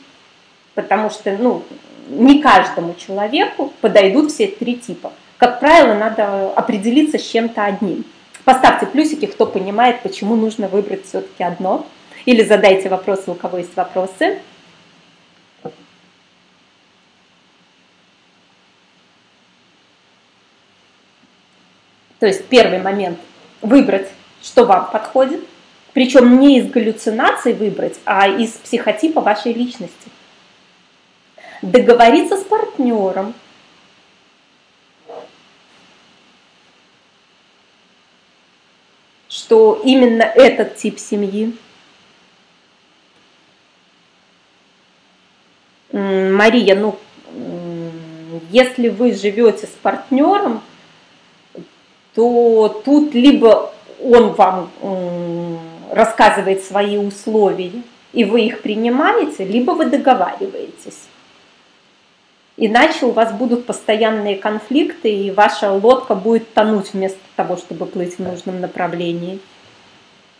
потому что ну, не каждому человеку подойдут все три типа. Как правило, надо определиться с чем-то одним. Поставьте плюсики, кто понимает, почему нужно выбрать все-таки одно. Или задайте вопросы, у кого есть вопросы. То есть первый момент – выбрать, что вам подходит, причем не из галлюцинаций выбрать, а из психотипа вашей личности. Договориться с партнером, что именно этот тип семьи. Мария, ну, если вы живете с партнером, то тут либо он вам рассказывает свои условия, и вы их принимаете, либо вы договариваетесь. Иначе у вас будут постоянные конфликты, и ваша лодка будет тонуть вместо того, чтобы плыть в нужном направлении.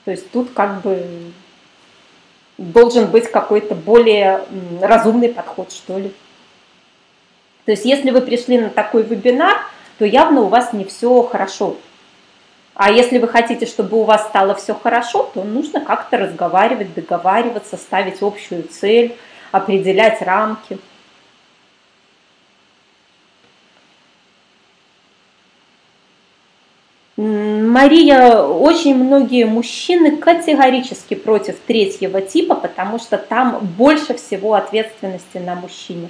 То есть тут как бы должен быть какой-то более разумный подход, что ли. То есть если вы пришли на такой вебинар, то явно у вас не все хорошо. А если вы хотите, чтобы у вас стало все хорошо, то нужно как-то разговаривать, договариваться, ставить общую цель, определять рамки. Мария, очень многие мужчины категорически против третьего типа, потому что там больше всего ответственности на мужчине.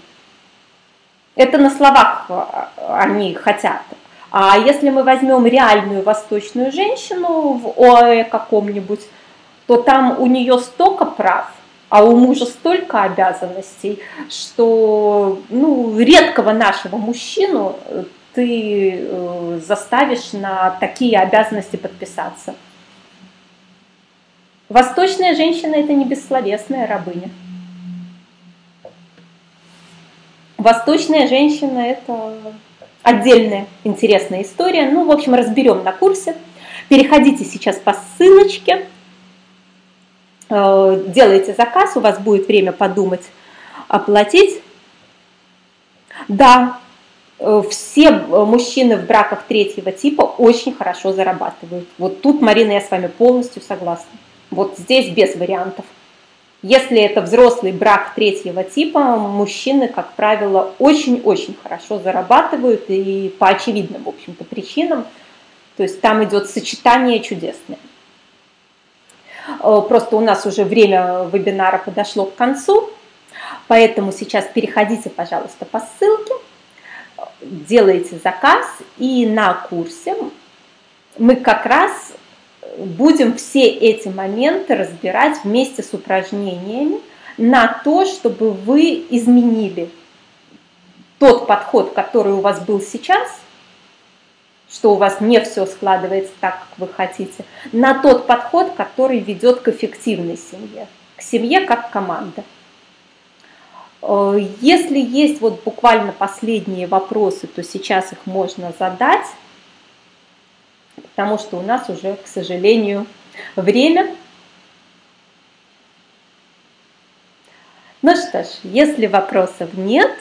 Это на словах а, они хотят. А если мы возьмем реальную восточную женщину в ОАЭ каком-нибудь, то там у нее столько прав, а у мужа столько обязанностей, что ну, редкого нашего мужчину ты э, заставишь на такие обязанности подписаться. Восточная женщина – это не бессловесная рабыня. Восточная женщина – это отдельная интересная история. Ну, в общем, разберем на курсе. Переходите сейчас по ссылочке, э, делайте заказ, у вас будет время подумать, оплатить. Да, Э, все мужчины в браках третьего типа очень хорошо зарабатывают. Вот тут, Марина, я с вами полностью согласна. Вот здесь без вариантов. Если это взрослый брак третьего типа, мужчины, как правило, очень-очень хорошо зарабатывают и по очевидным, в общем-то, причинам. То есть там идет сочетание чудесное. Э, просто у нас уже время вебинара подошло к концу, поэтому сейчас переходите, пожалуйста, по ссылке – делаете заказ, и на курсе мы как раз будем все эти моменты разбирать вместе с упражнениями на то, чтобы вы изменили тот подход, который у вас был сейчас, что у вас не все складывается так, как вы хотите, на тот подход, который ведет к эффективной семье, к семье как команда. Э, если есть вот буквально последние вопросы, то сейчас их можно задать, потому что у нас уже, к сожалению, время. Ну что ж, если вопросов нет,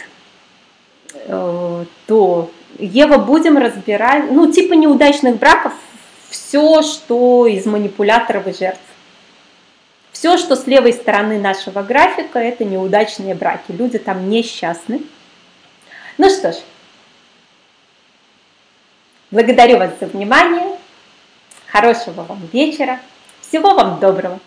э, то Ева будем разбирать, ну типа неудачных браков, все, что из манипуляторов и жертв. Все, что с левой стороны нашего графика, это неудачные браки. Люди там несчастны. Ну что ж, благодарю вас за внимание. Хорошего вам вечера. Всего вам доброго.